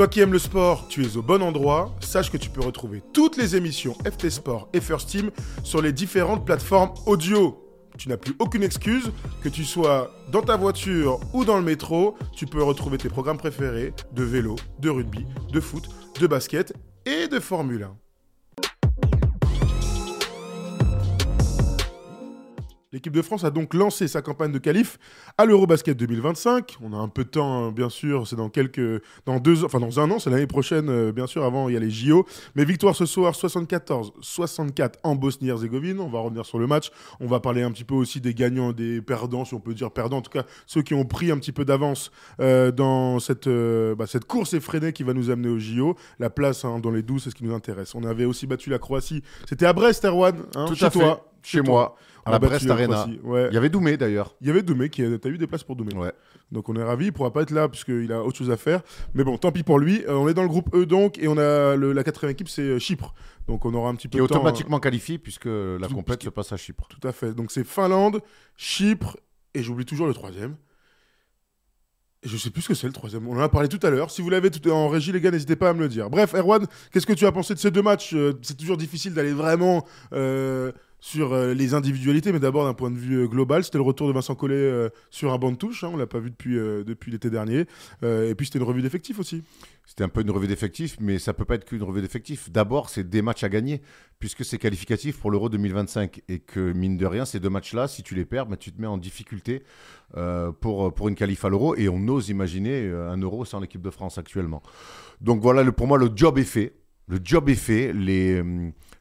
Toi qui aimes le sport, tu es au bon endroit. Sache que tu peux retrouver toutes les émissions FT Sport et First Team sur les différentes plateformes audio. Tu n'as plus aucune excuse, que tu sois dans ta voiture ou dans le métro, tu peux retrouver tes programmes préférés de vélo, de rugby, de foot, de basket et de Formule 1. L'équipe de France a donc lancé sa campagne de qualif à l'Eurobasket 2025. On a un peu de temps, hein, bien sûr, c'est dans quelques, dans deux, enfin dans un an, c'est l'année prochaine, euh, bien sûr. Avant, il y a les JO. Mais victoire ce soir, 74-64 en Bosnie-Herzégovine. On va revenir sur le match. On va parler un petit peu aussi des gagnants, des perdants, si on peut dire perdants. En tout cas, ceux qui ont pris un petit peu d'avance euh, dans cette, euh, bah, cette course effrénée qui va nous amener aux JO. La place hein, dans les 12, c'est ce qui nous intéresse. On avait aussi battu la Croatie. C'était à Brest, Erwan, hein, Tout chez à fait. Chez moi, à la Brest Arena. Ouais. Il y avait Doumé d'ailleurs. Il y avait Doumé qui a t'as eu des places pour Doumé. Ouais. Donc on est ravi, il pourra pas être là puisqu'il a autre chose à faire. Mais bon, tant pis pour lui. Euh, on est dans le groupe E donc et on a le- la quatrième équipe c'est euh, Chypre. Donc on aura un petit peu Qui est temps, automatiquement qualifié puisque la Tout- compète se passe à Chypre. Tout à fait. Donc c'est Finlande, Chypre et j'oublie toujours le troisième. Et je sais plus ce que c'est le troisième. On en a parlé tout à l'heure. Si vous l'avez tout en régie, les gars, n'hésitez pas à me le dire. Bref, Erwan, qu'est-ce que tu as pensé de ces deux matchs? Euh, C'est toujours difficile d'aller vraiment euh, sur euh, les individualités, mais d'abord d'un point de vue euh, global, c'était le retour de Vincent Collet euh, sur un banc de touche. hein. on l'a pas vu depuis, depuis l'été dernier. Et puis c'était une revue d'effectifs aussi. C'était un peu une revue d'effectifs, mais ça peut pas être qu'une revue d'effectifs. D'abord, c'est des matchs à gagner, puisque c'est qualificatif pour l'Euro 2025. Et que, mine de rien, ces deux matchs-là, si tu les perds, bah, tu te mets en difficulté pour, pour une qualif à l'Euro. Et on ose imaginer un Euro sans l'équipe de France actuellement. Donc voilà, pour moi, le job est fait. Le job est fait. Les,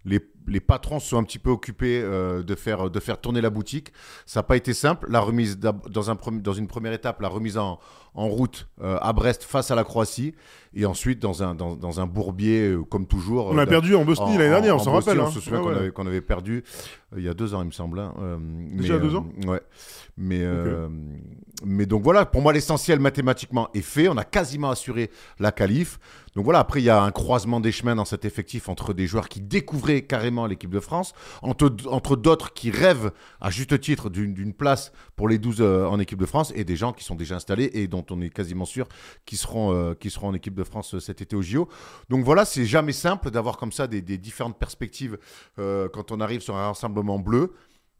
les, les patrons sont un petit peu occupés euh, de, faire, tourner la boutique. Ça n'a pas été simple. La remise dans une première étape, la remise en, en route euh, à Brest face à la Croatie. Et ensuite, dans un, dans, dans un bourbier, euh, comme toujours. On euh, a perdu en Bosnie l'année dernière, on s'en rappelle. On hein. se souvient Ouais, qu'on avait, perdu euh, il y a deux ans, il me semble. hein. Euh, Déjà mais, deux euh, ans Ouais. Mais, euh, mais donc voilà, pour moi, l'essentiel mathématiquement est fait. On a quasiment assuré la qualif. Donc voilà, après, il y a un croisement des chemins dans cet effectif entre des joueurs qui découvraient carrément l'équipe de France, entre, entre d'autres qui rêvent à juste titre d'une d'une place pour les 12 euh, en équipe de France, et des gens qui sont déjà installés et dont on est quasiment sûr qu'ils seront, euh, seront en équipe de France euh, cet été au JO. Donc voilà, c'est jamais simple d'avoir comme ça des, différentes perspectives euh, quand on arrive sur un rassemblement bleu.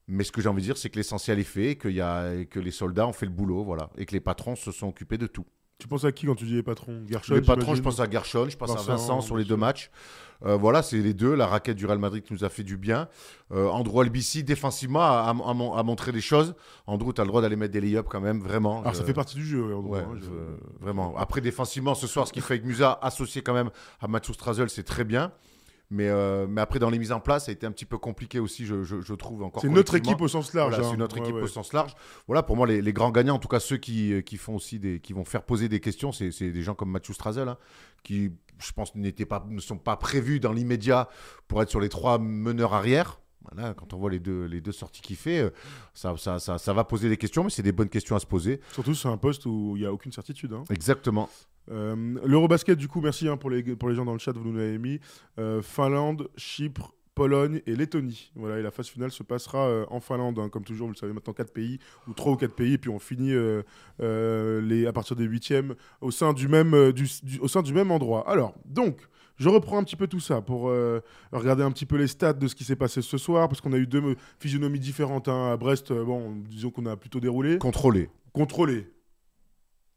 Mais ce que j'ai envie de dire, c'est que l'essentiel est fait, et et que les soldats ont fait le boulot, voilà, et que les patrons se sont occupés de tout. Tu penses à qui quand tu dis les patrons? Gershon, les patrons, je pense à Gershon, je pense Vincent, à Vincent sur les deux matchs. Euh, voilà, c'est les deux. La raquette du Real Madrid qui nous a fait du bien. Euh, Andrew Albici, défensivement, a, a- a mon- a montré des choses. Andrew, tu as le droit d'aller mettre des lay-ups quand même, vraiment. Alors Je- ça fait partie du jeu. ouais, hein, je- vraiment. Après, défensivement, ce soir, ce qu'il fait avec Musa, associé quand même à Mathieu Strazel, c'est très bien. Mais, euh, mais après, dans les mises en place, ça a été un petit peu compliqué aussi, je, je- je trouve encore. C'est notre équipe au sens large. Voilà, hein. c'est notre Ouais, équipe ouais. au sens large. Voilà, pour moi, les, les grands gagnants, en tout cas ceux qui, qui font aussi des, qui vont faire poser des questions, c'est c'est des gens comme Mathieu Strazel, hein, qui, je pense, n'étaient pas, ne sont pas prévus dans l'immédiat pour être sur les trois meneurs arrière. Voilà, quand on voit les deux, les deux sorties qu'il fait, euh, ça, ça, ça, ça va poser des questions, mais c'est des bonnes questions à se poser. Surtout sur un poste où il n'y a aucune certitude. hein. Exactement. Euh, L'Eurobasket, du coup, merci hein, pour, les, pour les gens dans le chat, vous nous l'avez mis. Euh, Finlande, Chypre, Pologne et Lettonie. Voilà, et la phase finale se passera euh, en Finlande, hein, comme toujours, vous le savez maintenant, 4 pays, ou 3 ou 4 pays, et puis on finit euh, euh, les, à partir des huitièmes au sein du même, du, du- au sein du même endroit. Alors, donc, je reprends un petit peu tout ça pour regarder un petit peu les stats de ce qui s'est passé ce soir, parce qu'on a eu deux physionomies différentes. hein. À Brest, bon, disons qu'on a plutôt déroulé. Contrôlé. Contrôlé.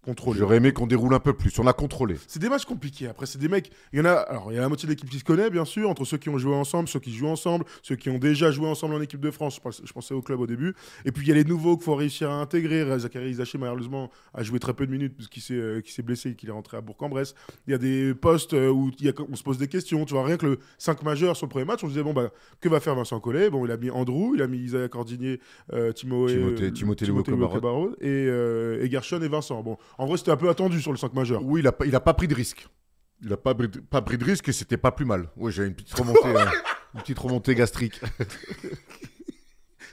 Contrôlé. J'aurais aimé qu'on déroule un peu plus. On a contrôlé. C'est des matchs compliqués. Après, c'est des mecs. Il y en a. Alors, il y a la moitié de l'équipe qui se connaît, bien sûr, entre ceux qui ont joué ensemble, ceux qui jouent ensemble, ceux qui ont déjà joué ensemble en équipe de France. Je, pensais au club au début. Et puis, il y a les nouveaux qu'il faut réussir à intégrer. Zachary Isaché, malheureusement, a joué très peu de minutes puisqu'il s'est euh, qu'il s'est blessé et qu'il est rentré à Bourg-en-Bresse. Il y a des postes euh, où il y a- on se pose des questions. Tu vois, rien que le 5 majeur sur le premier match, on se disait, bon, bah, que va faire Vincent Collet? Bon, il a mis Andrew, il a mis Isaiah Cordigné, euh, Timothée- Timothée. Cabarrot et, euh, et Gershon et Vincent. Bon, En vrai, c'était un peu attendu sur le 5 majeur. Oui, il a, pas- il a pas pris de risque. Il a pas, pris de- pas pris de risque et c'était pas plus mal. Oui, j'ai une petite remontée, euh, une petite remontée gastrique.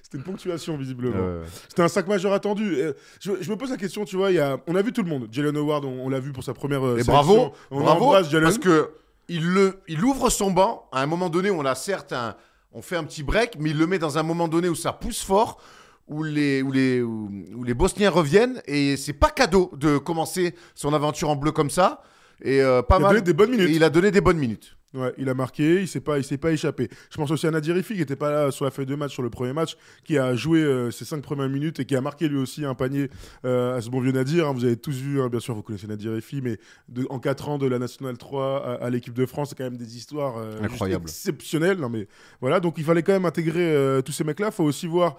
C'était une ponctuation, visiblement. Euh, C'était un 5 majeur attendu. Euh, Je, je me pose la question, tu vois, y a... on a vu tout le monde. Jalen Howard, on, on l'a vu pour sa première euh, Et sélection. bravo, On bravo, parce que il, le, il ouvre son banc à un moment donné on a certes un, on fait un petit break, mais il le met dans un moment donné où ça pousse fort, où les, où les, où, où les Bosniens reviennent et c'est pas cadeau de commencer son aventure en bleu comme ça. Et euh, pas Il a mal. donné des bonnes minutes. Et il a donné des bonnes minutes. Ouais, il a marqué, il s'est pas, il s'est pas échappé. Je pense aussi à Nadirifi qui était pas là sur la feuille de match sur le premier match, qui a joué euh, ses cinq premières minutes et qui a marqué lui aussi un panier euh, à ce bon vieux Nadir. hein. Vous avez tous vu, hein, bien sûr, vous connaissez Nadirifi, mais de- en 4 ans de la Nationale 3 à, à l'équipe de France, c'est quand même des histoires euh, Incroyable. exceptionnelles. Non mais voilà, donc il fallait quand même intégrer tous ces mecs-là. Il faut aussi voir.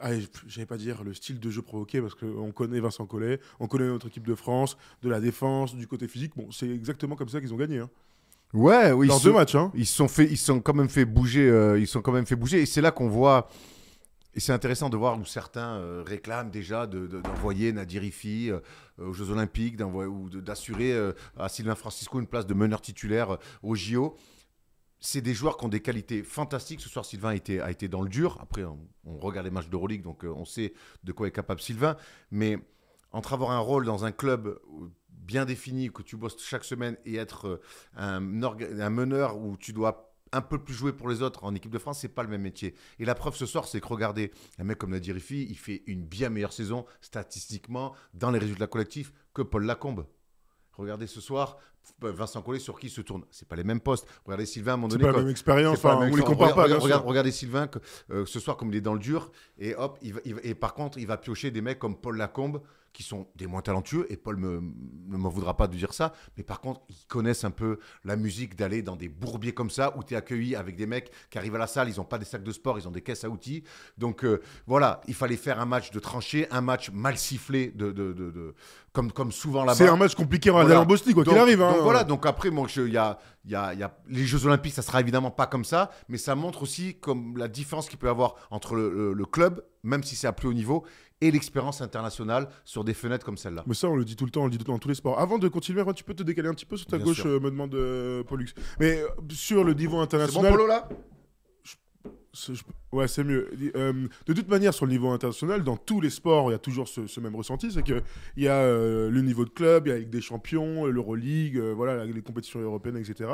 Allez, j'allais pas dire le style de jeu provoqué parce qu'on connaît Vincent Collet, on connaît notre équipe de France, de la défense, du côté physique. Bon, c'est exactement comme ça qu'ils ont gagné. Hein. Ouais, oui. Dans ils deux sont- matchs. Hein. ils se sont fait, ils sont quand même fait bouger, euh, ils sont quand même fait bouger, et c'est là qu'on voit. Et c'est intéressant de voir où certains euh, réclament déjà de- de- d'envoyer Nadirifi euh, aux Jeux Olympiques, d'envoyer- ou de- d'assurer à Sylvain Francisco une place de meneur titulaire euh, au JO. C'est des joueurs qui ont des qualités fantastiques. Ce soir, Sylvain a été, a été dans le dur. Après, on, on regarde les matchs d'Euroleague, donc on sait de quoi est capable Sylvain. Mais entre avoir un rôle dans un club bien défini, que tu bosses chaque semaine, et être euh, un, meneur où tu dois un peu plus jouer pour les autres en équipe de France, c'est pas le même métier. Et la preuve ce soir, c'est que regardez, un mec comme Nadir Rifi, il fait une bien meilleure saison statistiquement dans les résultats collectifs que Paul Lacombe. Regardez ce soir, Vincent Collet sur qui il se tourne. C'est pas les mêmes postes. Regardez Sylvain à un moment C'est donné. pas la même expérience, c'est enfin, on les compare pas. Regardez Sylvain que, euh, ce soir, comme il est dans le dur, et hop, il va- il va- et par contre, il va piocher des mecs comme Paul Lacombe, qui sont des moins talentueux, et Paul me- ne m'en voudra pas de dire ça, mais par contre, ils connaissent un peu la musique d'aller dans des bourbiers comme ça, où tu es accueilli avec des mecs qui arrivent à la salle, ils n'ont pas des sacs de sport, ils ont des caisses à outils. Donc euh, voilà, il fallait faire un match de tranchée, un match mal sifflé, de, de- de- de- comme, comme souvent là-bas. C'est un match compliqué à Voilà. en Bosnie, quoi qu'il arrive. hein. Donc voilà, donc après, je- il y a, y a- y a- les Jeux Olympiques, ça sera évidemment pas comme ça, mais ça montre aussi comme la différence qu'il peut y avoir entre le, le- le club, même si c'est à plus haut niveau, et l'expérience internationale sur des fenêtres comme celle-là. Mais ça, on le dit tout le temps, on le dit tout le temps dans tous les sports. Avant de continuer, tu peux te décaler un petit peu sur ta Bien gauche, sûr. euh, me demande euh, Pollux. Mais euh, sur le niveau C'est bon, international. Polo, là? Ouais, c'est mieux. Euh, de toute manière, sur le niveau international, dans tous les sports, il y a toujours ce, même ressenti c'est qu'il y a euh, le niveau de club, il y a des Champions, l'Euroleague, euh, voilà, les compétitions européennes, etc.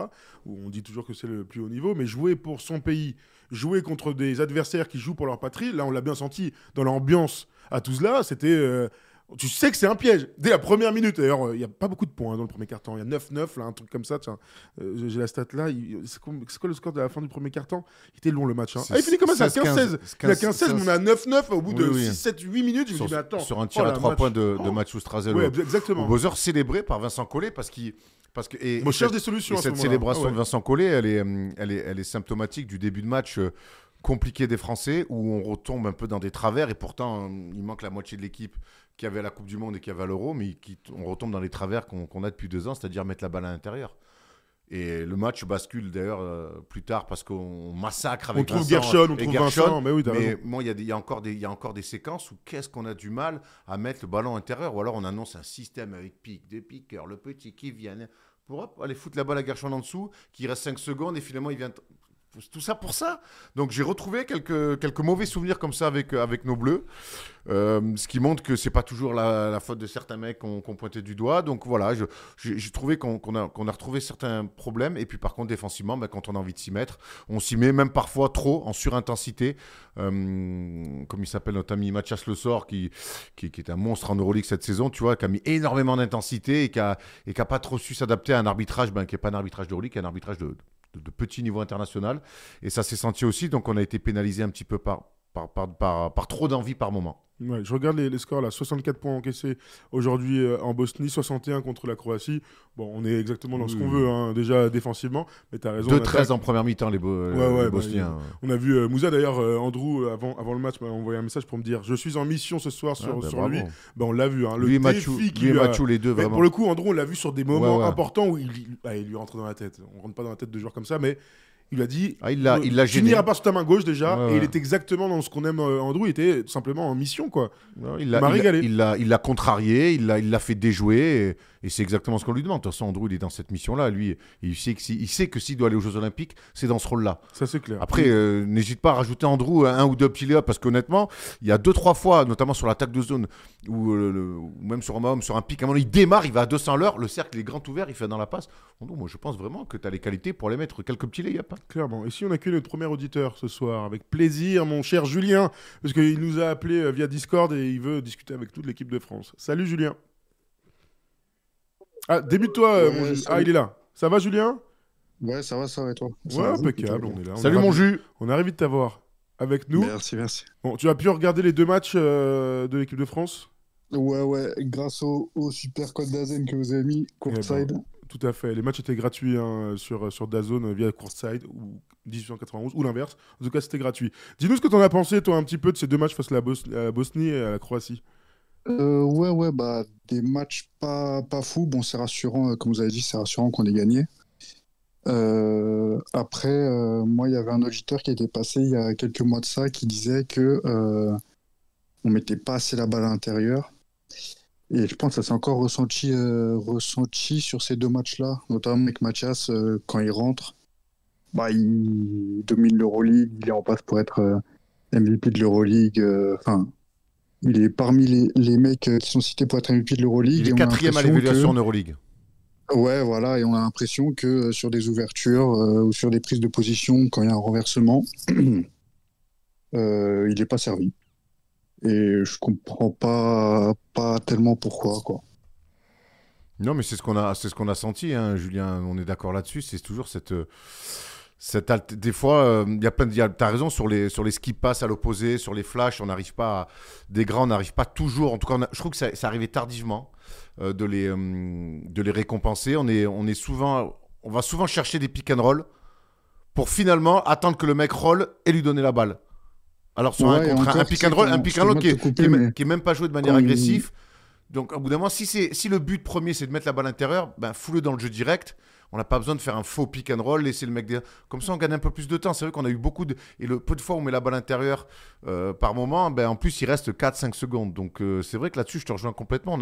Où on dit toujours que c'est le plus haut niveau. Mais jouer pour son pays, jouer contre des adversaires qui jouent pour leur patrie, là, on l'a bien senti dans l'ambiance à Tuzla, c'était. Euh, tu sais que c'est un piège. Dès la première minute, d'ailleurs, euh, il n'y a pas beaucoup de points hein, dans le premier quart-temps. Il y a 9-9, là, un truc comme ça. Tiens, Euh, j'ai la stat là. C'est quoi, le score de la fin du premier quart-temps? Il était long le match. hein. Ah, il finit comme ça, 15-16. 16-15. Il a 15-16, mais on a 9-9 au bout de Oui, oui. 6-7-8 minutes. Je me sur, dis, mais attends. sur un tir oh à là, 3 match. points de, de Oh. Mathieu Strazel Ouais, au, au exactement. buzzer, célébré par Vincent Collet, parce qu'il. Parce que, et, Moi, je cherche des solutions et à ce cette moment-là. célébration Ah ouais. de Vincent Collet, elle est, elle, est, elle est symptomatique du début de match euh, compliqué des Français, où on retombe un peu dans des travers, et pourtant, hum, il manque la moitié de l'équipe qui avait la Coupe du Monde et qui avait l'Euro, mais qui, on retombe dans les travers qu'on a depuis deux ans, c'est-à-dire mettre la balle à l'intérieur. Et le match bascule d'ailleurs euh, plus tard parce qu'on massacre avec On trouve Vincent Gershon, on trouve Gershon. Vincent. Mais oui, Mais moi, il y, a y, encore des- il y a encore des séquences où qu'est-ce qu'on a du mal à mettre le ballon intérieur Ou alors on annonce un système avec pique, des piqueurs, le petit qui vient pour hop, aller foutre la balle à Gershon en dessous, qui reste 5 secondes et finalement il vient. Tout ça pour ça. Donc j'ai retrouvé quelques, quelques mauvais souvenirs comme ça avec, euh, avec nos bleus. Euh, ce qui montre que c'est pas toujours la, faute de certains mecs qu'on pointait du doigt. Donc voilà, j'ai trouvé qu'on a, a retrouvé certains problèmes. Et puis par contre, défensivement, ben, quand on a envie de s'y mettre, on s'y met même parfois trop en surintensité. Euh, comme il s'appelle notre ami Mathias Le Sort, qui, qui, est un monstre en Euroleague cette saison, tu vois, qui a mis énormément d'intensité et qui a, et qui a pas trop su s'adapter à un arbitrage ben, qui n'est pas un arbitrage d'Euroleague, qui est un arbitrage de, de, de petit niveau international. Et ça s'est senti aussi, donc on a été pénalisé un petit peu par, par, par, par, par trop d'envie par moment. Ouais, je regarde les, les scores là 64 points encaissés aujourd'hui euh, en Bosnie, 61 contre la Croatie. Bon, on est exactement dans ce qu'on Oui. veut, hein, déjà défensivement. Mais tu as raison. en 2-13 attaque. en première mi-temps, les, Bo- Ouais, ouais, les bah, Bosniens. On a vu euh, Moussa d'ailleurs, euh, Andrew, euh, avant, avant le match, m'a envoyé un message pour me dire Je suis en mission ce soir sur, Ah, bah, sur lui. Ben, on l'a vu. Hein, le lui défi qui lui a- les deux, Mais vraiment. pour le coup, Andrew, on l'a vu sur des moments importants où il, il- ah, il lui rentre dans la tête. On rentre pas dans la tête de joueurs comme ça, mais Il a dit Ah, il l'a- il l'a Tu n'iras pas sur ta main gauche déjà. Ouais, Et il est exactement dans ce qu'on aime euh, Andrew. Il était simplement en mission, quoi. Non, il Il l'a m'a il l'a- régalé. il l'a il l'a contrarié, il l'a il l'a fait déjouer, et, et c'est exactement ce qu'on lui demande. De toute façon, Andrew, il est dans cette mission-là. Lui, il sait que si- s'il doit aller aux Jeux Olympiques, c'est dans ce rôle-là. Ça, c'est clair. Après, euh, n'hésite pas à rajouter Andrew un ou deux petits lay parce qu'honnêtement, il y a deux, trois fois, notamment sur l'attaque de zone, ou, euh, ou même sur un homme, sur un pic, à un moment, il démarre, il va à 200 à l'heure, le cercle est grand ouvert, il fait dans la passe. Andrew, moi, je pense vraiment que tu as les qualités pour aller mettre quelques petits lay, pas. Clairement. Et si on accueille notre premier auditeur ce soir, avec plaisir, mon cher Julien, parce qu'il nous a appelé euh, via Discord et il veut discuter avec toute l'équipe de France. Salut Julien. Ah, débute-toi, euh, Ouais, mon. Ah, il est là. Ça va, Julien? Ouais, ça va, ça va et toi? Ça Ouais, va, impeccable, on est là. on Salut est mon jus On est ravis de t'avoir avec nous. Merci, merci. Bon, tu as pu regarder les deux matchs euh, de l'équipe de France? Ouais, ouais, grâce au, au super code d'Azen que vous avez mis, courtside. Tout à fait. Les matchs étaient gratuits hein, sur, sur DAZN via Courtside ou 1891 ou l'inverse. En tout cas, c'était gratuit. Dis-nous ce que tu en as pensé, toi, un petit peu de ces deux matchs face à la, Bos- la Bosnie et à la Croatie. Euh, ouais, ouais, bah, des matchs pas, pas fous. Bon, c'est rassurant, euh, comme vous avez dit, c'est rassurant qu'on ait gagné. Euh, après, moi, il y avait un auditeur qui était passé il y a quelques mois de ça qui disait que on mettait pas assez la balle à l'intérieur. Et je pense que ça s'est encore ressenti, ressenti sur ces deux matchs-là, notamment avec Mathias, quand il rentre. Bah, il domine l'Euroleague, il est en passe pour être MVP de l'Euroleague. Enfin, il est parmi les, les mecs euh, qui sont cités pour être MVP de l'Euroleague. Il est quatrième à l'évaluation en Euroleague. Ouais, voilà, et on a l'impression que euh, sur des ouvertures euh, ou sur des prises de position, quand il y a un renversement, il n'est pas servi. Et je comprends pas, pas tellement pourquoi, quoi. Non, mais c'est ce qu'on a, c'est ce qu'on a senti, hein, Julien. On est d'accord là-dessus. C'est toujours cette, cette des fois, euh, il y a plein de, t'as raison sur les, sur les skip passes à l'opposé, sur les flashs, on n'arrive pas, à- des grands, on n'arrive pas toujours. En tout cas, a- je trouve que ça, ça arrivait tardivement euh, de les, euh, de les récompenser. On est, on est souvent, on va souvent chercher des pick and roll pour finalement attendre que le mec roll et lui donner la balle. Alors sur un Ouais, contre un, encore, un pick and roll, un pick and roll qui, couper, qui est même- mais qui est même pas joué de manière agressive. Donc, au bout d'un moment, si, c'est- si le but premier, c'est de mettre la balle à l'intérieur, ben, fous-le dans le jeu direct. On n'a pas besoin de faire un faux pick and roll, laisser le mec derrière. Comme ça, on gagne un peu plus de temps. C'est vrai qu'on a eu beaucoup de. Et le peu de fois où on met la balle à l'intérieur euh, par moment, ben, en plus, il reste 4-5 secondes. Donc, euh, c'est vrai que là-dessus, je te rejoins complètement.